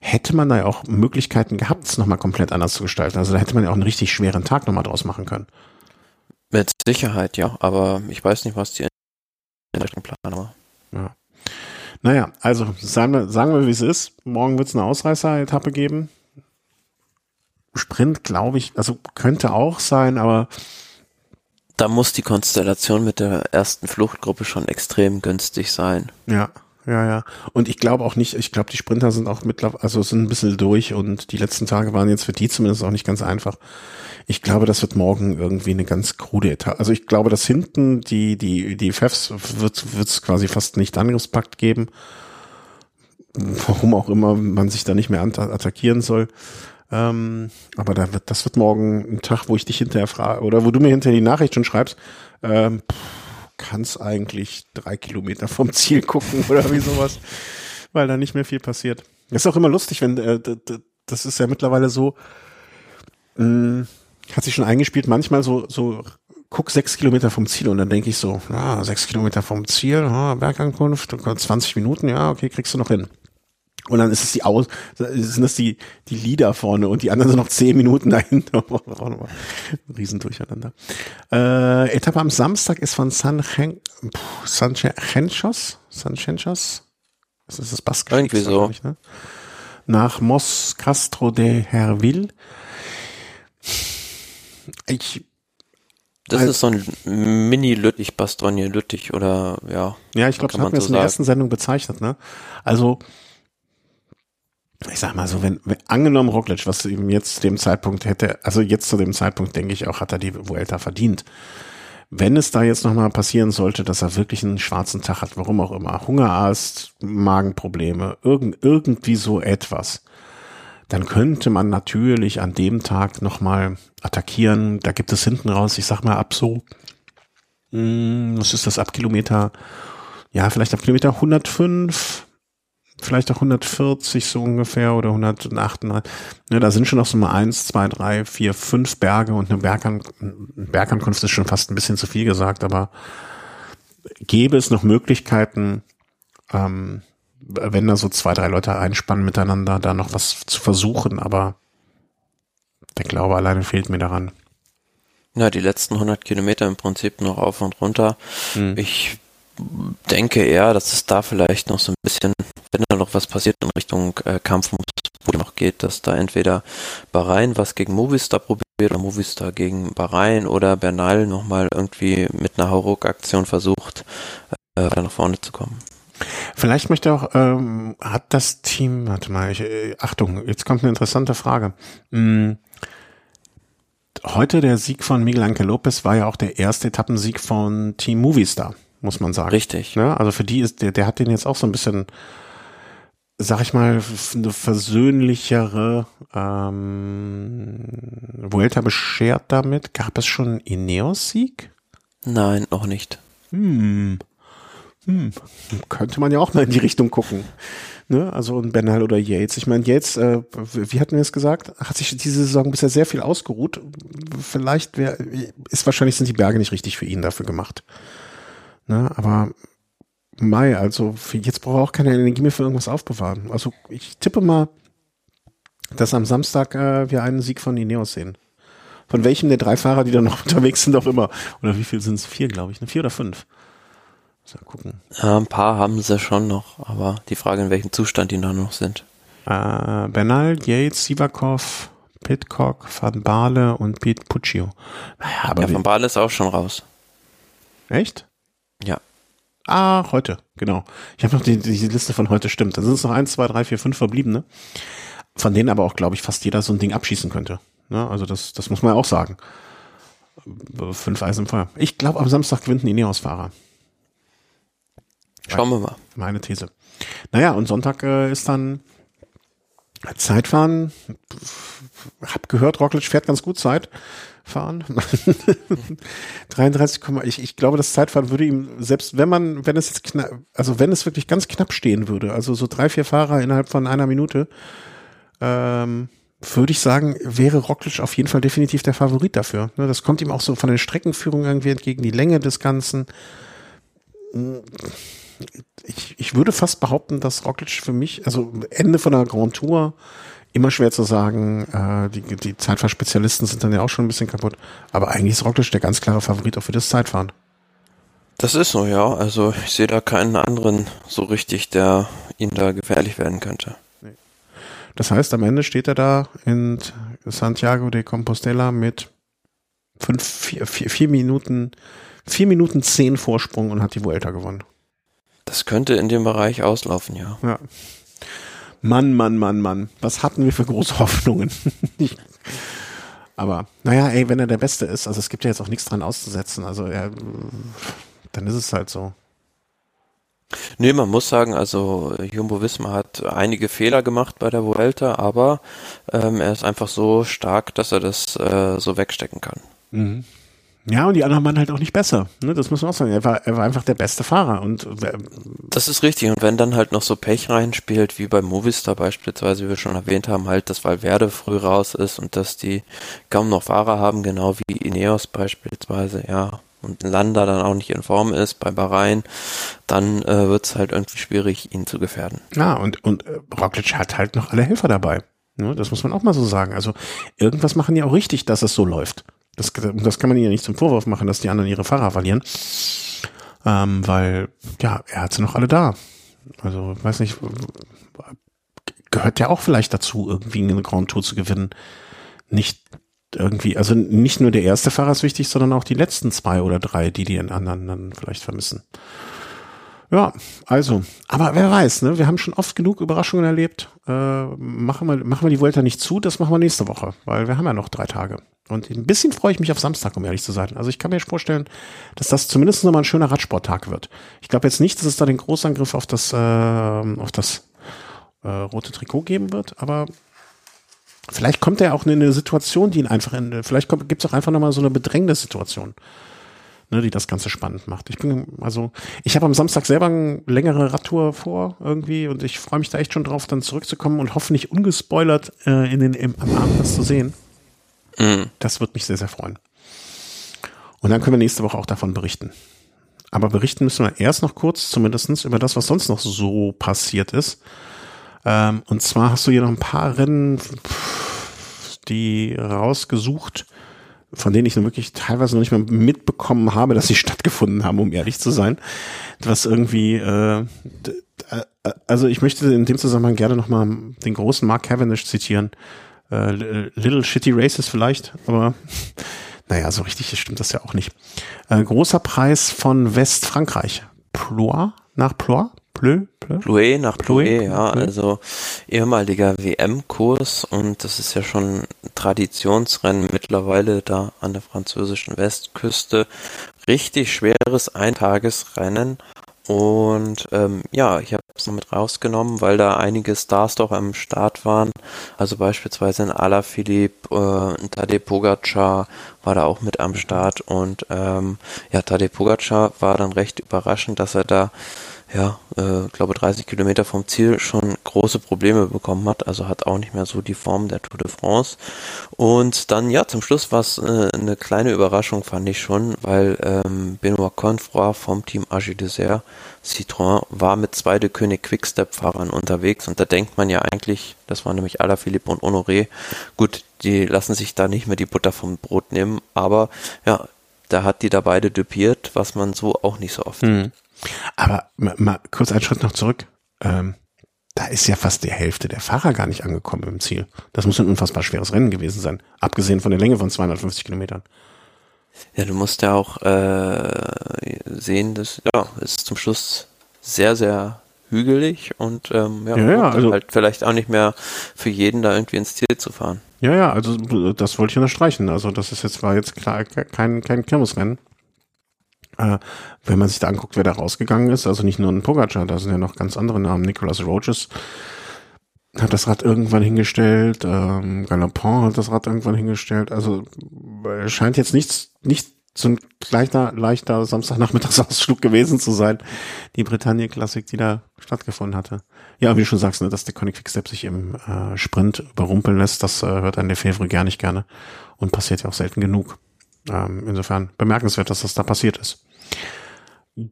hätte man da ja auch Möglichkeiten gehabt, es nochmal komplett anders zu gestalten. Also da hätte man ja auch einen richtig schweren Tag nochmal draus machen können. Mit Sicherheit, ja, aber ich weiß nicht, was die Streckenplan war. Ja. Naja, also sagen wir, sagen wir wie es ist. Morgen wird es eine Ausreißer-Etappe geben. Sprint, glaube ich, also könnte auch sein, aber da muss die Konstellation mit der ersten Fluchtgruppe schon extrem günstig sein. Ja, ja, ja. Und ich glaube auch nicht, ich glaube, die Sprinter sind auch mittlerweile, also sind ein bisschen durch und die letzten Tage waren jetzt für die zumindest auch nicht ganz einfach. Ich glaube, das wird morgen irgendwie eine ganz krude Etappe. Also ich glaube, dass hinten die, die, die Fefs wird es quasi fast nicht Angriffspakt geben. Warum auch immer man sich da nicht mehr attackieren soll. Ähm, aber da wird, das wird morgen ein Tag, wo ich dich hinterher frage, oder wo du mir hinterher die Nachricht schon schreibst, ähm, kannst eigentlich drei Kilometer vom Ziel gucken oder wie sowas, weil da nicht mehr viel passiert. Ist auch immer lustig, wenn äh, das ist ja mittlerweile so, mh, hm, hat sich schon eingespielt, manchmal so, so guck sechs Kilometer vom Ziel und dann denke ich so, ah, sechs Kilometer vom Ziel, ah, Bergankunft, 20 Minuten, ja, okay, kriegst du noch hin. Und dann ist es die Aus, sind das die, die Lieder vorne und die anderen sind noch zehn Minuten dahinter. Riesendurcheinander. Äh, Etappe am Samstag ist von San, Chen, San Chenchos? San Chenchos? Das ist das Baskisch. Irgendwie so. Ich, ne? Nach Mos Castro de Herville. Ich das also, ist so ein Mini-Lüttich, Bastogne Lüttich oder ja. Ja, ich glaube, das haben wir so in der ersten Sendung bezeichnet, ne? Also, ich sag mal so, wenn, wenn angenommen Roglic, was ihm jetzt zu dem Zeitpunkt hätte, also jetzt zu dem Zeitpunkt denke ich auch, hat er die Vuelta verdient. Wenn es da jetzt nochmal passieren sollte, dass er wirklich einen schwarzen Tag hat, warum auch immer, Hungerast, Magenprobleme, irgend, irgendwie so etwas, dann könnte man natürlich an dem Tag nochmal attackieren. Da gibt es hinten raus, ich sag mal ab so, mh, hm, was ist das, ab Kilometer, ja, vielleicht ab Kilometer 105, vielleicht auch 140 so ungefähr oder 108. Ja, da sind schon noch so mal eins, zwei, drei, vier, fünf Berge und eine Bergan Bergankunft ist schon fast ein bisschen zu viel gesagt, aber gäbe es noch Möglichkeiten, ähm, wenn da so zwei, drei Leute einspannen miteinander, da noch was zu versuchen, aber der Glaube alleine fehlt mir daran. Ja, die letzten 100 Kilometer im Prinzip noch auf und runter. Hm. Ich denke eher, dass es da vielleicht noch so ein bisschen, wenn da noch was passiert in Richtung äh, Kampf, wo noch geht, dass da entweder Bahrain was gegen Movistar probiert oder Movistar gegen Bahrain oder Bernal nochmal irgendwie mit einer Hauruck-Aktion versucht, äh, nach vorne zu kommen. Vielleicht möchte auch, ähm, hat das Team, warte mal, ich, äh, Achtung, jetzt kommt eine interessante Frage. Hm, heute der Sieg von Miguel Angel Lopez war ja auch der erste Etappensieg von Team Movistar, muss man sagen. Richtig. Ne? Also für die ist, der, der hat den jetzt auch so ein bisschen, sag ich mal, eine versöhnlichere ähm, Vuelta beschert damit. Gab es schon einen Ineos-Sieg? Nein, noch nicht. Hm. Hm, könnte man ja auch mal in die Richtung gucken. Ne? Also ein Bernal oder Yates. Ich meine, Yates, äh, wie hatten wir es gesagt, hat sich diese Saison bisher sehr viel ausgeruht. Vielleicht wär, ist wahrscheinlich sind die Berge nicht richtig für ihn dafür gemacht. Ne? Aber Mai, also jetzt braucht er auch keine Energie mehr für irgendwas aufbewahren. Also ich tippe mal, dass am Samstag äh, wir einen Sieg von Ineos sehen. Von welchem der drei Fahrer, die da noch unterwegs sind, auch immer. Oder wie viel sind es? Vier, glaube ich. Ne? Vier oder fünf. Mal gucken. Ja, ein paar haben sie schon noch, aber die Frage, in welchem Zustand die noch sind. Äh, Bernal, Yates, Sivakov, Pitcock, Van Baale und Pete Puccio. Naja, aber ja, Van Baale ist auch schon raus. Echt? Ja. Ah, heute, genau. Ich habe noch die, die Liste von heute stimmt. Da sind es noch eins, zwei, drei, vier, fünf verbliebene. Von denen aber auch, glaube ich, fast jeder so ein Ding abschießen könnte. Ne? Also das, das muss man ja auch sagen. Fünf Eisen im Feuer. Ich glaube, am Samstag gewinnt ein Ineos-Fahrer. Schauen wir mal. Meine These. Naja, und Sonntag äh, ist dann Zeitfahren. Hab gehört, Roglic fährt ganz gut Zeit fahren. 33, ich, ich glaube, das Zeitfahren würde ihm, selbst wenn man, wenn es jetzt knapp, also wenn es wirklich ganz knapp stehen würde, also so drei, vier Fahrer innerhalb von einer Minute, ähm, würde ich sagen, wäre Roglic auf jeden Fall definitiv der Favorit dafür. Ne, das kommt ihm auch so von der Streckenführung irgendwie entgegen, die Länge des Ganzen ich, ich würde fast behaupten, dass Roglic für mich, also Ende von der Grand Tour, immer schwer zu sagen. Äh, die, die Zeitfahrspezialisten sind dann ja auch schon ein bisschen kaputt. Aber eigentlich ist Roglic der ganz klare Favorit auch für das Zeitfahren. Das ist so, ja. Also ich sehe da keinen anderen so richtig, der ihm da gefährlich werden könnte. Das heißt, am Ende steht er da in Santiago de Compostela mit fünf, vier, vier, vier Minuten, vier Minuten zehn Vorsprung und hat die Vuelta gewonnen. Das könnte in dem Bereich auslaufen, ja. Ja. Mann, Mann, Mann, Mann. Was hatten wir für große Hoffnungen? Aber, naja, ey, wenn er der Beste ist, also es gibt ja jetzt auch nichts dran auszusetzen. Also er, dann ist es halt so. Nee, man muss sagen, also Jumbo Wismar hat einige Fehler gemacht bei der Vuelta, aber ähm, er ist einfach so stark, dass er das äh, so wegstecken kann. Mhm. Ja, und die anderen waren halt auch nicht besser. Ne? Das muss man auch sagen. Er war, er war einfach der beste Fahrer. Und äh, das ist richtig. Und wenn dann halt noch so Pech reinspielt, wie bei Movistar beispielsweise, wie wir schon erwähnt haben, halt, dass Valverde früh raus ist und dass die kaum noch Fahrer haben, genau wie Ineos beispielsweise, ja. und Landa dann auch nicht in Form ist bei Bahrain, dann äh, wird es halt irgendwie schwierig, ihn zu gefährden. Ja, und, und äh, Roglic hat halt noch alle Helfer dabei. Ne? Das muss man auch mal so sagen. Also irgendwas machen die auch richtig, dass es so läuft. Das, das kann man ja nicht zum Vorwurf machen, dass die anderen ihre Fahrer verlieren. Ähm, weil, ja, er hat sie noch alle da. Also, weiß nicht, gehört ja auch vielleicht dazu, irgendwie eine Grand Tour zu gewinnen. Nicht irgendwie, also nicht nur der erste Fahrer ist wichtig, sondern auch die letzten zwei oder drei, die die anderen dann vielleicht vermissen. Ja, also, aber wer weiß, ne? Wir haben schon oft genug Überraschungen erlebt. Äh, machen, wir, machen wir die Vuelta nicht zu, das machen wir nächste Woche, weil wir haben ja noch drei Tage. Und ein bisschen freue ich mich auf Samstag, um ehrlich zu sein. Also ich kann mir vorstellen, dass das zumindest nochmal ein schöner Radsporttag wird. Ich glaube jetzt nicht, dass es da den Großangriff auf das, äh, auf das äh, rote Trikot geben wird, aber vielleicht kommt er auch in eine Situation, die ihn einfach in, vielleicht gibt es auch einfach nochmal so eine Bedrängnis-Situation ne, die das Ganze spannend macht. Ich bin, also, ich habe am Samstag selber eine längere Radtour vor irgendwie und ich freue mich da echt schon drauf, dann zurückzukommen und hoffentlich ungespoilert äh, in den, im, am Abend das zu sehen. Mhm. Das wird mich sehr, sehr freuen. Und dann können wir nächste Woche auch davon berichten. Aber berichten müssen wir erst noch kurz, zumindestens über das, was sonst noch so passiert ist. Ähm, und zwar hast du hier noch ein paar Rennen, die rausgesucht, von denen ich nun wirklich teilweise noch nicht mal mitbekommen habe, dass sie stattgefunden haben, um ehrlich zu sein. Was irgendwie, äh, äh, also ich möchte in dem Zusammenhang gerne nochmal den großen Mark Cavendish zitieren. Äh, Little Shitty Races vielleicht, aber naja, so richtig stimmt das ja auch nicht. Äh, großer Preis von Westfrankreich. Ploie nach Ploie? Pleu? Pleu? Plouet nach Plouet, ja, Pleu? also ehemaliger WM-Kurs und das ist ja schon Traditionsrennen mittlerweile da an der französischen Westküste. Richtig schweres Eintagesrennen und ähm, ja, ich habe es noch mit rausgenommen, weil da einige Stars doch am Start waren. Also beispielsweise ein Alaphilippe, äh, ein Tadej Pogacar war da auch mit am Start. Und ähm, ja, Tadej Pogacar war dann recht überraschend, dass er da ja, äh, glaube 30 Kilometer vom Ziel schon große Probleme bekommen hat, also hat auch nicht mehr so die Form der Tour de France. Und dann ja, zum Schluss war es äh, eine kleine Überraschung, fand ich schon, weil ähm, Benoit Confroy vom Team Agi Desert Citroën war mit zwei de König Quickstep-Fahrern unterwegs und da denkt man ja eigentlich, das waren nämlich Alaphilippe und Honoré, gut, die lassen sich da nicht mehr die Butter vom Brot nehmen, aber ja, da hat die da beide dupiert, was man so auch nicht so oft mhm. Aber mal, kurz einen Schritt noch zurück. Ähm, da ist ja fast die Hälfte der Fahrer gar nicht angekommen im Ziel. Das muss ein unfassbar schweres Rennen gewesen sein, abgesehen von der Länge von 250 Kilometern. Ja, du musst ja auch äh, sehen, dass ja, ist zum Schluss sehr, sehr hügelig und ähm, ja, ja, ja also, halt vielleicht auch nicht mehr für jeden da irgendwie ins Ziel zu fahren. Ja, ja, also das wollte ich unterstreichen. Also das ist jetzt war jetzt klar kein kein Kirmesrennen. Äh, wenn man sich da anguckt, wer da rausgegangen ist, also nicht nur ein Pogacar, da sind ja noch ganz andere Namen. Nicolas Roaches hat das Rad irgendwann hingestellt, ähm, Galopin hat das Rad irgendwann hingestellt. Also äh, scheint jetzt nichts, nicht so ein leichter, leichter Samstagnachmittagsausflug gewesen zu sein. Die Bretagne-Klassik, die da stattgefunden hatte. Ja, wie du schon sagst, ne, dass der Koenig Quickstep sich im äh, Sprint überrumpeln lässt, das äh, hört ein Lefebvre gar nicht gerne und passiert ja auch selten genug. Ähm, insofern bemerkenswert, dass das da passiert ist.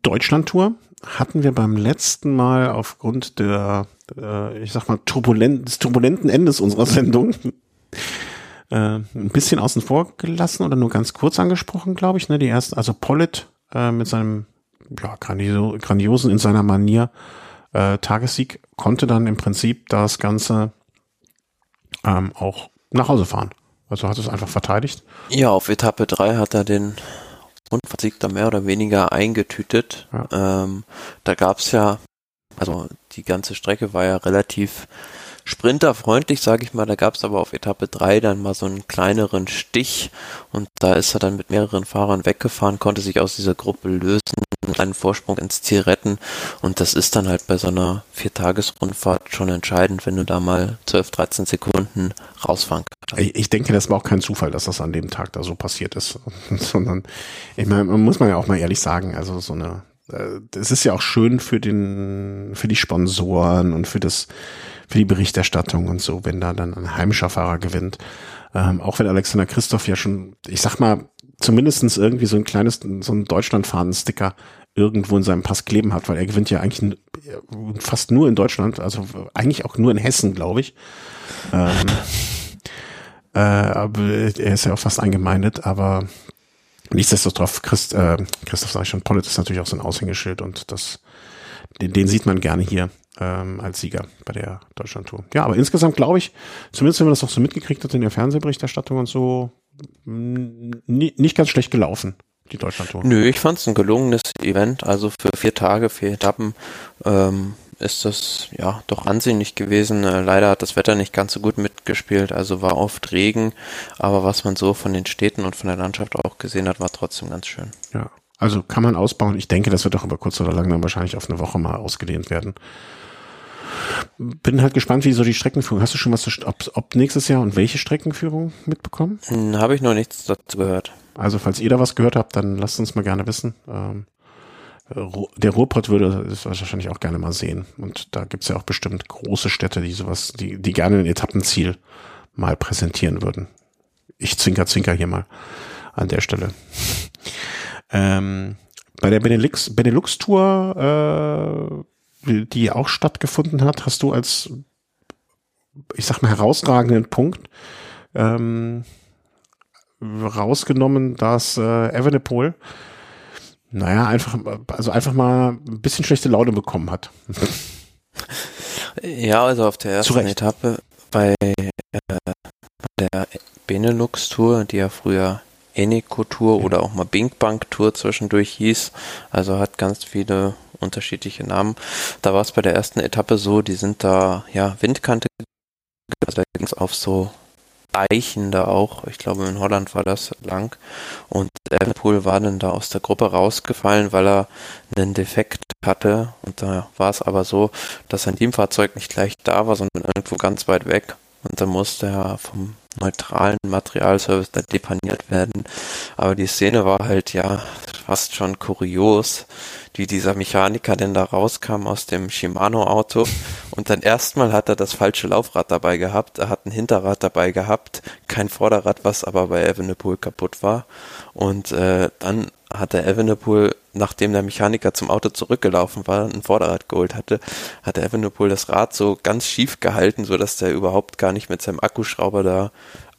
Deutschland-Tour hatten wir beim letzten Mal aufgrund der, äh, ich sag mal, turbulent, des turbulenten Endes unserer Sendung äh, ein bisschen außen vor gelassen oder nur ganz kurz angesprochen, glaube ich. Ne? Die erste, also Pollitt äh, mit seinem ja, grandio grandiosen in seiner Manier äh, Tagessieg konnte dann im Prinzip das Ganze ähm, auch nach Hause fahren. Also hat es einfach verteidigt. Ja, auf Etappe 3 hat er den Rundfahrtsieg da mehr oder weniger eingetütet. Ja. Ähm, da gab's ja, also die ganze Strecke war ja relativ sprinterfreundlich, sage ich mal. Da gab's aber auf Etappe 3 dann mal so einen kleineren Stich und da ist er dann mit mehreren Fahrern weggefahren, konnte sich aus dieser Gruppe lösen, einen Vorsprung ins Ziel retten und das ist dann halt bei so einer Viertagesrundfahrt schon entscheidend, wenn du da mal 12, 13 Sekunden rausfahren kannst. Ich, denke, das war auch kein Zufall, dass das an dem Tag da so passiert ist, sondern ich meine, muss man ja auch mal ehrlich sagen, also so eine es ist ja auch schön für den, für die Sponsoren und für das, für die Berichterstattung und so, wenn da dann ein heimischer Fahrer gewinnt. Ähm, auch wenn Alexander Christoph ja schon, ich sag mal, zumindestens irgendwie so ein kleines, so ein Deutschlandfahnen-Sticker irgendwo in seinem Pass kleben hat, weil er gewinnt ja eigentlich fast nur in Deutschland, also eigentlich auch nur in Hessen, glaube ich. Ähm, äh, aber er ist ja auch fast eingemeindet, aber nichtsdestotrotz, Christ, äh, Christoph sag ich schon, Pollitt ist natürlich auch so ein Aushängeschild und das, den, den sieht man gerne hier ähm, als Sieger bei der Deutschlandtour. Ja, aber insgesamt glaube ich, zumindest wenn man das auch so mitgekriegt hat in der Fernsehberichterstattung und so, nicht ganz schlecht gelaufen, die Deutschlandtour. Nö, ich fand es ein gelungenes Event. Also für vier Tage, vier Etappen ähm, ist das ja doch ansehnlich gewesen. Äh, leider hat das Wetter nicht ganz so gut mitgespielt, also war oft Regen, aber was man so von den Städten und von der Landschaft auch gesehen hat, war trotzdem ganz schön. Ja, also kann man ausbauen. Ich denke, das wird auch über kurz oder lang dann wahrscheinlich auf eine Woche mal ausgedehnt werden. Bin halt gespannt, wie so die Streckenführung. Hast du schon was, ob, ob nächstes Jahr und welche Streckenführung mitbekommen? Hm, Habe ich noch nichts dazu gehört. Also falls ihr da was gehört habt, dann lasst uns mal gerne wissen. Ähm, der Ruhrpott würde es wahrscheinlich auch gerne mal sehen. Und da gibt's ja auch bestimmt große Städte, die sowas, die, die gerne ein Etappenziel mal präsentieren würden. Ich zwinker, zwinker hier mal an der Stelle. ähm, bei der Benelux, Benelux Tour, äh, die auch stattgefunden hat, hast du als, ich sag mal, herausragenden Punkt ähm, rausgenommen, dass äh, Evenepoel naja, einfach, also einfach mal ein bisschen schlechte Laune bekommen hat. Ja, also auf der ersten Etappe bei äh, der Benelux-Tour, die ja früher Eneco-Tour oder auch mal Bing Bank-Tour zwischendurch hieß, also hat ganz viele unterschiedliche Namen. Da war es bei der ersten Etappe so, die sind da, ja, Windkante, also da ging es auf so Eichen da auch, ich glaube in Holland war das lang. Und Evenpool war dann da aus der Gruppe rausgefallen, weil er einen Defekt hatte. Und da war es aber so, dass sein Teamfahrzeug nicht gleich da war, sondern irgendwo ganz weit weg. Und dann musste er vom neutralen Materialservice da depaniert werden. Aber die Szene war halt ja fast schon kurios wie dieser Mechaniker denn da rauskam aus dem Shimano-Auto. Und dann erstmal hat er das falsche Laufrad dabei gehabt, er hat ein Hinterrad dabei gehabt, kein Vorderrad, was aber bei Evenepoel kaputt war. Und äh, dann hat der Evenepoel, nachdem der Mechaniker zum Auto zurückgelaufen war, ein Vorderrad geholt hatte, hat der Evenepoel das Rad so ganz schief gehalten, so dass der überhaupt gar nicht mit seinem Akkuschrauber da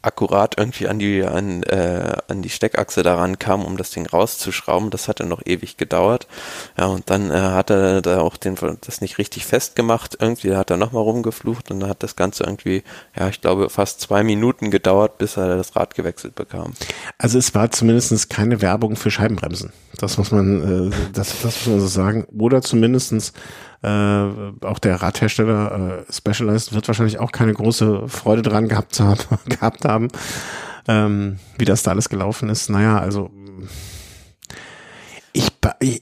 akkurat irgendwie an die, an, äh, an die Steckachse daran kam, um das Ding rauszuschrauben. Das hatte noch ewig gedauert. Ja, und dann äh, hat er da auch den, das nicht richtig festgemacht. Irgendwie hat er nochmal rumgeflucht und dann hat das Ganze irgendwie, ja, ich glaube, fast zwei Minuten gedauert, bis er das Rad gewechselt bekam. Also es war zumindest keine Werbung für Scheibenbremsen. Das muss man, äh, das, das muss man so sagen. Oder zumindestens äh, auch der Radhersteller äh, Specialized wird wahrscheinlich auch keine große Freude dran gehabt haben, gehabt haben ähm, wie das da alles gelaufen ist. Naja, also ich,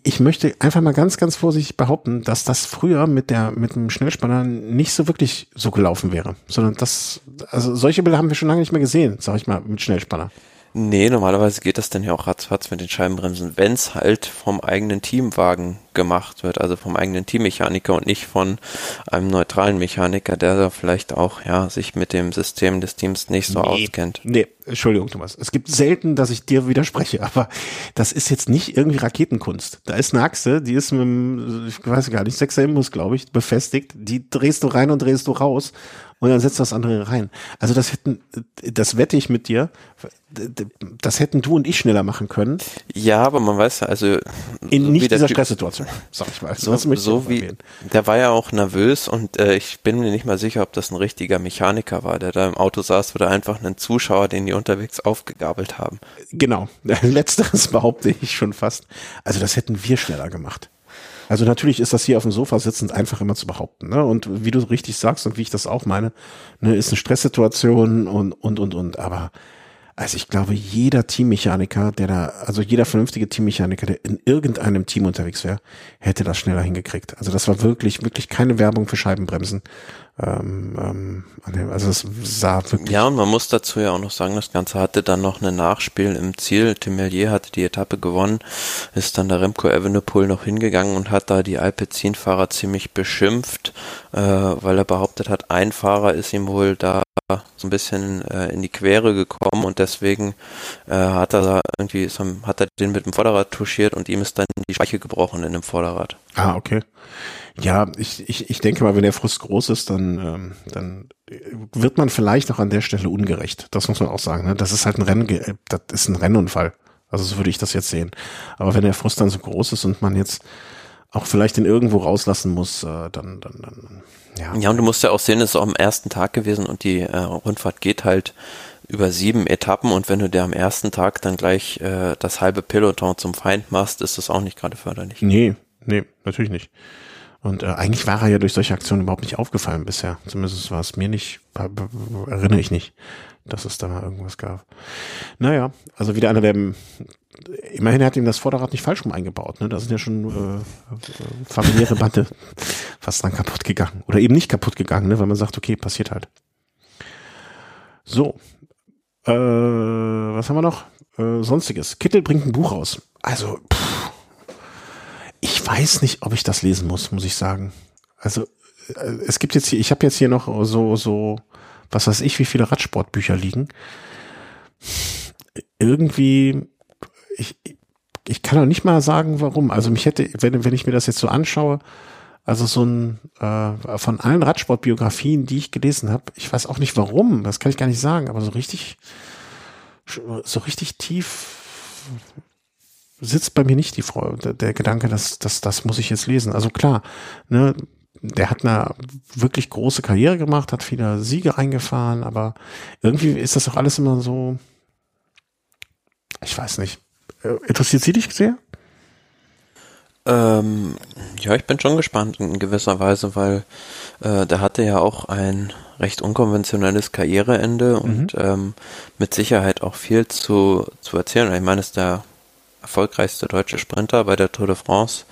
ich möchte einfach mal ganz, ganz vorsichtig behaupten, dass das früher mit der, mit dem Schnellspanner nicht so wirklich so gelaufen wäre, sondern das, also solche Bilder haben wir schon lange nicht mehr gesehen, sag ich mal, mit Schnellspanner. Nee, normalerweise geht das dann ja auch ratzfatz mit den Scheibenbremsen, wenn es halt vom eigenen Teamwagen gemacht wird, also vom eigenen Teammechaniker und nicht von einem neutralen Mechaniker, der da vielleicht auch ja sich mit dem System des Teams nicht so nee, auskennt. Nee, Entschuldigung, Thomas. Es gibt selten, dass ich dir widerspreche, aber das ist jetzt nicht irgendwie Raketenkunst. Da ist eine Achse, die ist mit dem, ich weiß gar nicht, 6er Imbus, glaube ich, befestigt. Die drehst du rein und drehst du raus und dann setzt das andere rein. Also das hätten, das wette ich mit dir, das hätten du und ich schneller machen können. Ja, aber man weiß ja, also in so nicht dieser Stresssituation, sag ich mal. So, so wie, der war ja auch nervös und äh, ich bin mir nicht mal sicher, ob das ein richtiger Mechaniker war, der da im Auto saß oder einfach ein Zuschauer, den die unterwegs aufgegabelt haben. Genau, letzteres behaupte ich schon fast. Also das hätten wir schneller gemacht. Also natürlich ist das hier auf dem Sofa sitzend einfach immer zu behaupten. Ne? Und wie du richtig sagst und wie ich das auch meine, ne, ist eine Stresssituation und, und, und, und. Aber also ich glaube, jeder Teammechaniker, der da, also jeder vernünftige Teammechaniker, der in irgendeinem Team unterwegs wäre, hätte das schneller hingekriegt. Also das war wirklich, wirklich keine Werbung für Scheibenbremsen. Ähm, ähm, also es sah wirklich. Ja, und man muss dazu ja auch noch sagen, das Ganze hatte dann noch ein Nachspiel im Ziel. Tim Mellier hatte die Etappe gewonnen, ist dann der Remco Evenepoel noch hingegangen und hat da die Alpecin-Fahrer ziemlich beschimpft, äh, weil er behauptet hat, ein Fahrer ist ihm wohl da so ein bisschen äh, in die Quere gekommen und deswegen äh, hat er da irgendwie, hat er den mit dem Vorderrad touchiert und ihm ist dann die Speiche gebrochen in dem Vorderrad. Ah, okay. Ja, ich, ich, ich denke mal, wenn der Frust groß ist, dann, ähm, dann wird man vielleicht auch an der Stelle ungerecht. Das muss man auch sagen. Ne? Das ist halt ein Rennen, das ist ein Rennunfall. Also so würde ich das jetzt sehen. Aber wenn der Frust dann so groß ist und man jetzt auch vielleicht den irgendwo rauslassen muss, äh, dann, dann, dann, ja. Ja, und du musst ja auch sehen, es ist auch am ersten Tag gewesen und die äh, Rundfahrt geht halt über sieben Etappen und wenn du dir am ersten Tag dann gleich äh, das halbe Peloton zum Feind machst, ist das auch nicht gerade förderlich. Nee, nee, natürlich nicht. Und äh, eigentlich war er ja durch solche Aktionen überhaupt nicht aufgefallen bisher. Zumindest war es mir nicht, erinnere ich nicht, dass es da mal irgendwas gab. Naja, also wieder einer der immerhin hat ihm das Vorderrad nicht falsch rum eingebaut. Ne? Da sind ja schon äh, familiäre Bande fast dann kaputt gegangen. Oder eben nicht kaputt gegangen, ne? weil man sagt, okay, passiert halt. So. Äh, was haben wir noch? Äh, Sonstiges. Kittel bringt ein Buch raus. Also, pff, ich weiß nicht, ob ich das lesen muss, muss ich sagen. Also, äh, es gibt jetzt hier, ich habe jetzt hier noch so, so, was weiß ich, wie viele Radsportbücher liegen. Irgendwie ich, ich kann auch nicht mal sagen, warum. Also mich hätte, wenn, wenn ich mir das jetzt so anschaue, also so ein äh, von allen Radsportbiografien, die ich gelesen habe, ich weiß auch nicht warum, das kann ich gar nicht sagen, aber so richtig, so richtig tief sitzt bei mir nicht die Freude, der, Gedanke, dass das, das muss ich jetzt lesen. Also klar, ne, der hat eine wirklich große Karriere gemacht, hat viele Siege eingefahren, aber irgendwie ist das doch alles immer so, ich weiß nicht. Äh, interessiert sie dich sehr? Ähm, ja, ich bin schon gespannt in gewisser Weise, weil äh, der hatte ja auch ein recht unkonventionelles Karriereende und mhm. ähm, mit Sicherheit auch viel zu, zu erzählen. Ich meine, es ist der erfolgreichste deutsche Sprinter bei der Tour de France.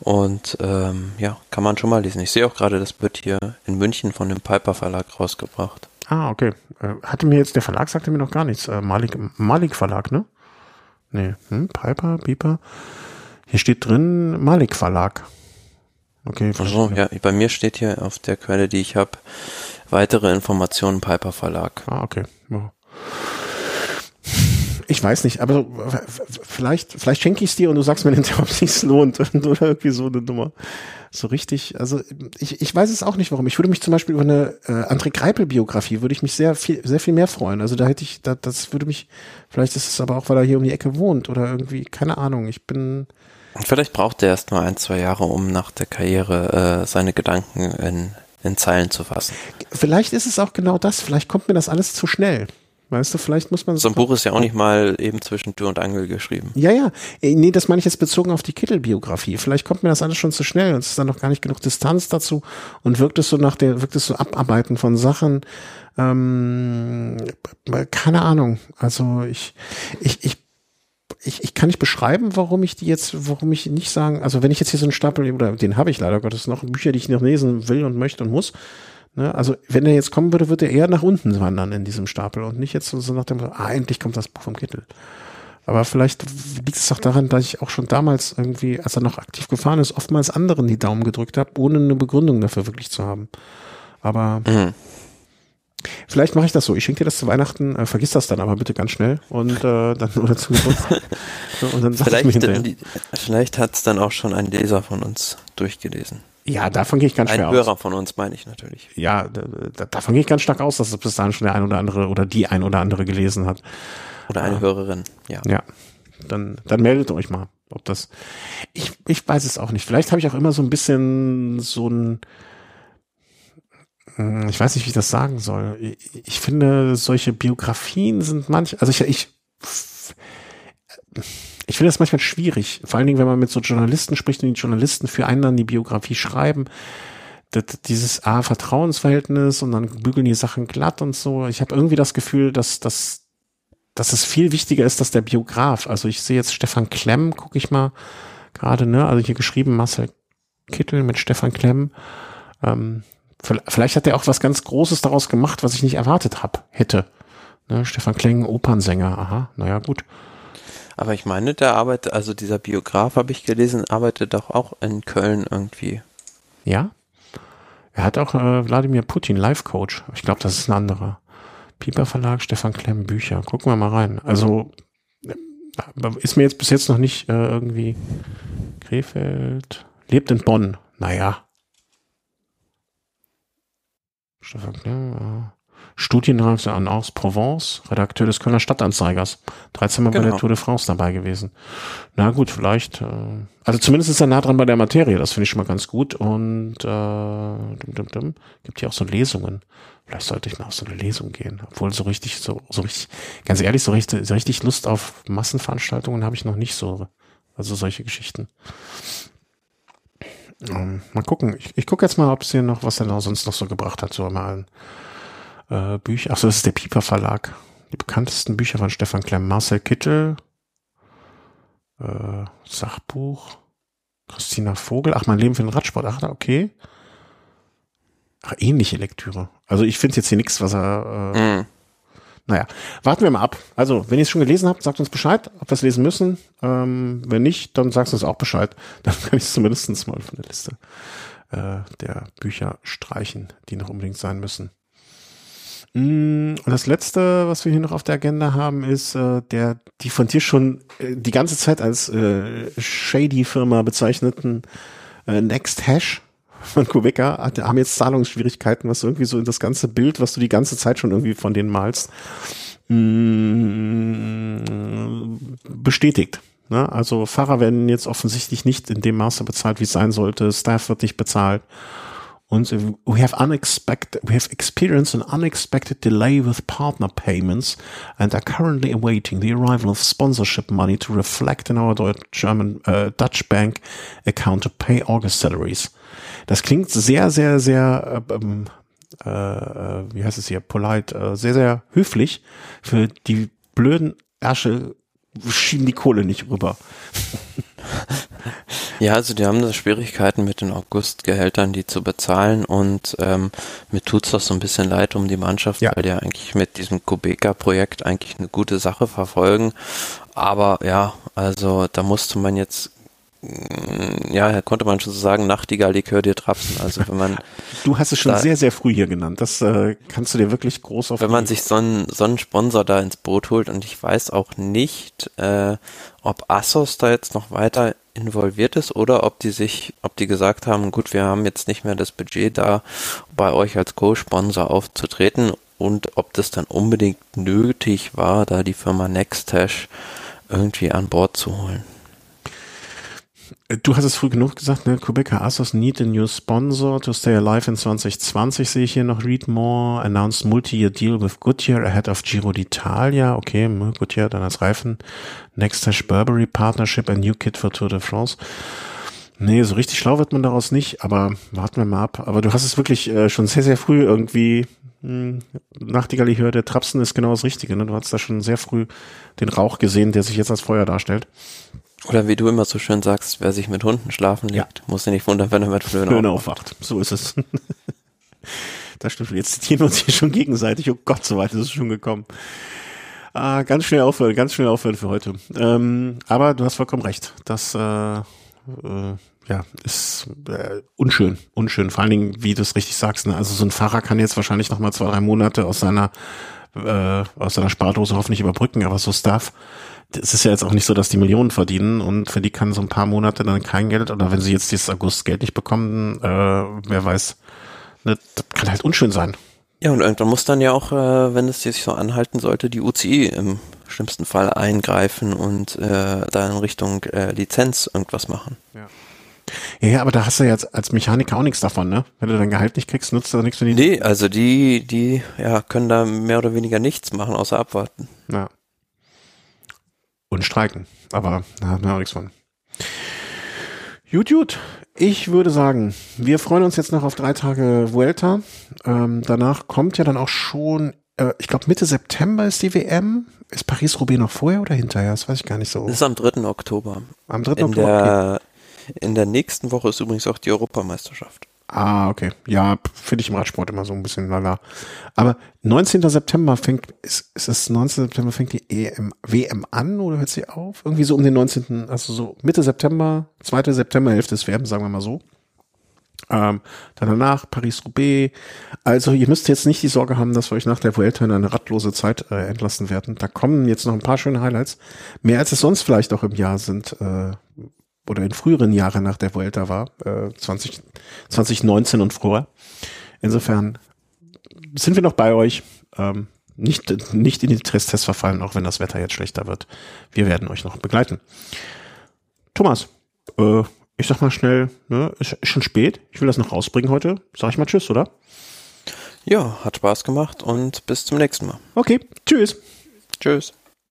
Und ähm, ja, kann man schon mal lesen. Ich sehe auch gerade, das wird hier in München von dem Piper Verlag rausgebracht. Ah, okay. Äh, hatte mir jetzt, der Verlag sagte mir noch gar nichts. Äh, Malik, Malik Verlag, ne? Nee, hm, Piper, Piper. Hier steht drin Malik Verlag. Okay, so, ja, bei mir steht hier auf der Quelle, die ich habe, weitere Informationen Piper Verlag. Ah, okay. Ich weiß nicht, aber vielleicht, vielleicht schenke ich es dir und du sagst mir ob es sich lohnt oder irgendwie so eine Nummer so richtig, also ich, ich weiß es auch nicht, warum. Ich würde mich zum Beispiel über eine äh, André Greipel-Biografie würde ich mich sehr viel, sehr viel mehr freuen. Also da hätte ich, da, das würde mich, vielleicht ist es aber auch, weil er hier um die Ecke wohnt oder irgendwie, keine Ahnung. Ich bin. Vielleicht braucht er erst mal ein, zwei Jahre, um nach der Karriere äh, seine Gedanken in, in Zeilen zu fassen. Vielleicht ist es auch genau das. Vielleicht kommt mir das alles zu schnell. Weißt du, vielleicht muss man. So ein Buch ist ja auch nicht mal eben zwischen Tür und Angel geschrieben. Ja, ja. Äh, nee, das meine ich jetzt bezogen auf die Kittel-Biografie. Vielleicht kommt mir das alles schon zu schnell und es ist dann noch gar nicht genug Distanz dazu und wirkt es so nach der, wirkt es so Abarbeiten von Sachen. Ähm, keine Ahnung. Also ich, ich, ich ich, ich kann nicht beschreiben, warum ich die jetzt, warum ich nicht sagen, also wenn ich jetzt hier so einen Stapel, oder den habe ich leider Gottes noch, Bücher, die ich noch lesen will und möchte und muss, Ne? Also wenn er jetzt kommen würde, würde er eher nach unten wandern in diesem Stapel und nicht jetzt so nach dem, ah, endlich kommt das Buch vom Kittel. Aber vielleicht liegt es auch daran, dass ich auch schon damals irgendwie, als er noch aktiv gefahren ist, oftmals anderen die Daumen gedrückt habe, ohne eine Begründung dafür wirklich zu haben. Aber mhm. vielleicht mache ich das so. Ich schenke dir das zu Weihnachten, äh, vergiss das dann aber bitte ganz schnell und äh, dann oder zu Geburtstag. und dann sag vielleicht, ich mir hinterher. Vielleicht hat es dann auch schon ein Leser von uns durchgelesen. Ja, davon gehe ich ganz Ein schwer aus. Ein Hörer von uns meine ich natürlich. Ja, da, davon gehe ich ganz stark aus, dass es bis dahin schon der ein oder andere oder die ein oder andere gelesen hat. Oder eine ja. Hörerin, ja. Ja, dann, dann meldet euch mal, ob das. Ich, ich weiß es auch nicht. Vielleicht habe ich auch immer so ein bisschen so ein. Hm, ich weiß nicht, wie ich das sagen soll. Ich, ich finde, solche Biografien sind manch, also ich, ich ich finde das manchmal schwierig, vor allen Dingen, wenn man mit so Journalisten spricht und die Journalisten für einen dann die Biografie schreiben. Das, dieses A, Vertrauensverhältnis und dann bügeln die Sachen glatt und so. Ich habe irgendwie das Gefühl, dass, dass, dass es viel wichtiger ist, dass der Biograf, also ich sehe jetzt Stefan Klemm, gucke ich mal gerade, ne, also hier geschrieben Marcel Kittel mit Stefan Klemm. Ähm, vielleicht hat er auch was ganz Großes daraus gemacht, was ich nicht erwartet hab, hätte. Ne, Stefan Kleng, Opernsänger, aha, naja, gut. Aber ich meine, der arbeitet, also dieser Biograf habe ich gelesen, arbeitet doch auch in Köln irgendwie. Ja? Er hat auch äh, Wladimir Putin, Life Coach. Ich glaube, das ist ein anderer. Pieper Verlag, Stefan Klemm Bücher. Gucken wir mal rein. Also ist mir jetzt bis jetzt noch nicht äh, irgendwie Krefeld. Lebt in Bonn. Naja. Stefan Klemm. Studienreise an aus Provence, Redakteur des Kölner Stadtanzeigers. 13 Mal genau. bei der Tour de France dabei gewesen. Na gut, vielleicht. Äh, also zumindest ist er nah dran bei der Materie, das finde ich schon mal ganz gut. Und äh, dum, dum, dum, gibt hier auch so Lesungen. Vielleicht sollte ich mal auf so eine Lesung gehen. Obwohl so richtig, so, so richtig, ganz ehrlich, so richtig, so richtig Lust auf Massenveranstaltungen habe ich noch nicht so. Also solche Geschichten. Um, mal gucken. Ich, ich gucke jetzt mal, ob es hier noch, was er noch sonst noch so gebracht hat, so mal äh, Bücher. Achso, das ist der Pieper Verlag. Die bekanntesten Bücher von Stefan Klemm, Marcel Kittel, äh, Sachbuch, Christina Vogel. Ach, mein Leben für den Radsport. Ach, okay. Ach, ähnliche Lektüre. Also ich finde jetzt hier nichts, was er. Äh, mm. Naja, warten wir mal ab. Also, wenn ihr es schon gelesen habt, sagt uns Bescheid, ob wir es lesen müssen. Ähm, wenn nicht, dann sagst du uns auch Bescheid. Dann kann ich es zumindest mal von der Liste äh, der Bücher streichen, die noch unbedingt sein müssen. Mm, und das letzte, was wir hier noch auf der Agenda haben, ist äh, der die von dir schon äh, die ganze Zeit als äh, shady Firma bezeichneten äh, Next Hash von Kubeka hat, haben jetzt Zahlungsschwierigkeiten, was irgendwie so in das ganze Bild, was du die ganze Zeit schon irgendwie von denen malst, mh, mm, bestätigt. Ne? Also Fahrer werden jetzt offensichtlich nicht in dem Maße bezahlt, wie es sein sollte. Staff wird nicht bezahlt. Und we have unexpected, we have experienced an unexpected delay with partner payments and are currently awaiting the arrival of sponsorship money to reflect in our German uh, Dutch bank account to pay August salaries. Das klingt sehr, sehr, sehr, ähm, äh, äh, wie heißt es hier, polite, äh, sehr, sehr höflich. Für die blöden Ärsche schieben die Kohle nicht rüber. Ja, also die haben da Schwierigkeiten mit den Augustgehältern, die zu bezahlen und ähm, mir tut's doch so ein bisschen leid um die Mannschaft, ja. weil die eigentlich mit diesem Kubeka-Projekt eigentlich eine gute Sache verfolgen. Aber ja, also da musste man jetzt ja, konnte man schon so sagen, Nachtigall, Likör dir trapsen. Also wenn man Du hast es schon da, sehr, sehr früh hier genannt. Das äh, kannst du dir wirklich groß auf. Wenn man sich so einen, so einen Sponsor da ins Boot holt und ich weiß auch nicht, äh, ob Assos da jetzt noch weiter involviert ist oder ob die sich, ob die gesagt haben, gut, wir haben jetzt nicht mehr das Budget da, bei euch als Co-Sponsor aufzutreten und ob das dann unbedingt nötig war, da die Firma Nextash irgendwie an Bord zu holen. Du hast es früh genug gesagt, ne? Quebecer Asos need a new sponsor to stay alive in 2020 sehe ich hier noch. Read more, announced multi-year deal with Goodyear ahead of Giro d'Italia. Okay, hm, Goodyear dann als Reifen. Next Hash Burberry Partnership, a new kit for Tour de France. Nee, so richtig schlau wird man daraus nicht, aber warten wir mal ab. Aber du hast es wirklich äh, schon sehr, sehr früh irgendwie hm, Nachtigall, ich höre, der Trapsen ist genau das Richtige. Ne? Du hast da schon sehr früh den Rauch gesehen, der sich jetzt als Feuer darstellt. Oder wie du immer so schön sagst, wer sich mit Hunden schlafen legt, ja. muss sich nicht wundern, wenn er mit Flöhen, Flöhen aufwacht. aufwacht. So ist es. das stimmt. Jetzt zitieren wir uns hier schon gegenseitig. Oh Gott, so weit ist es schon gekommen. Ah, ganz schnell aufhören, ganz schnell aufhören für heute. Ähm, aber du hast vollkommen recht. Das äh, äh, ja, ist äh, unschön, unschön. Vor allen Dingen, wie du es richtig sagst. Ne? Also so ein Fahrer kann jetzt wahrscheinlich noch mal zwei, drei Monate aus seiner äh, aus seiner Spardose hoffentlich überbrücken, aber so Stuff es ist ja jetzt auch nicht so, dass die Millionen verdienen und für die kann so ein paar Monate dann kein Geld oder wenn sie jetzt dieses August Geld nicht bekommen, äh, wer weiß, ne, das kann halt unschön sein. Ja, und irgendwann muss dann ja auch, äh, wenn es sich so anhalten sollte, die UCI im schlimmsten Fall eingreifen und äh, da in Richtung äh, Lizenz irgendwas machen. Ja. Ja, aber da hast du jetzt als Mechaniker auch nichts davon, ne? Wenn du dein Gehalt nicht kriegst, nutzt du nichts für die. Nee, also die, die, ja, können da mehr oder weniger nichts machen, außer abwarten. Ja. Und streiken. Aber da haben wir auch nichts von. Gut, gut. Ich würde sagen, wir freuen uns jetzt noch auf drei Tage Vuelta. Ähm, danach kommt ja dann auch schon, äh, ich glaube Mitte September ist die WM. Ist Paris-Roubaix noch vorher oder hinterher? Das weiß ich gar nicht so. Das ist am 3. Oktober. Am 3. In Oktober. Der, okay. In der nächsten Woche ist übrigens auch die Europameisterschaft. Ah, okay. Ja, finde ich im Radsport immer so ein bisschen lala. Aber 19. September fängt, ist, ist es 19. September fängt die EM, WM an oder hört sie auf? Irgendwie so um den 19., also so Mitte September, zweite Septemberhälfte ist WM, sagen wir mal so. Ähm, dann danach Paris-Roubaix. Also ihr müsst jetzt nicht die Sorge haben, dass wir euch nach der Vuelta in eine radlose Zeit äh, entlassen werden. Da kommen jetzt noch ein paar schöne Highlights. Mehr als es sonst vielleicht auch im Jahr sind äh, oder in früheren Jahren nach der Vuelta war. Äh, 20, 2019 und früher. Insofern sind wir noch bei euch. Ähm, nicht, nicht in die Tristesse verfallen, auch wenn das Wetter jetzt schlechter wird. Wir werden euch noch begleiten. Thomas, äh, ich sag mal schnell, ne, ist schon spät. Ich will das noch rausbringen heute. Sag ich mal Tschüss, oder? Ja, hat Spaß gemacht und bis zum nächsten Mal. Okay, tschüss. Tschüss.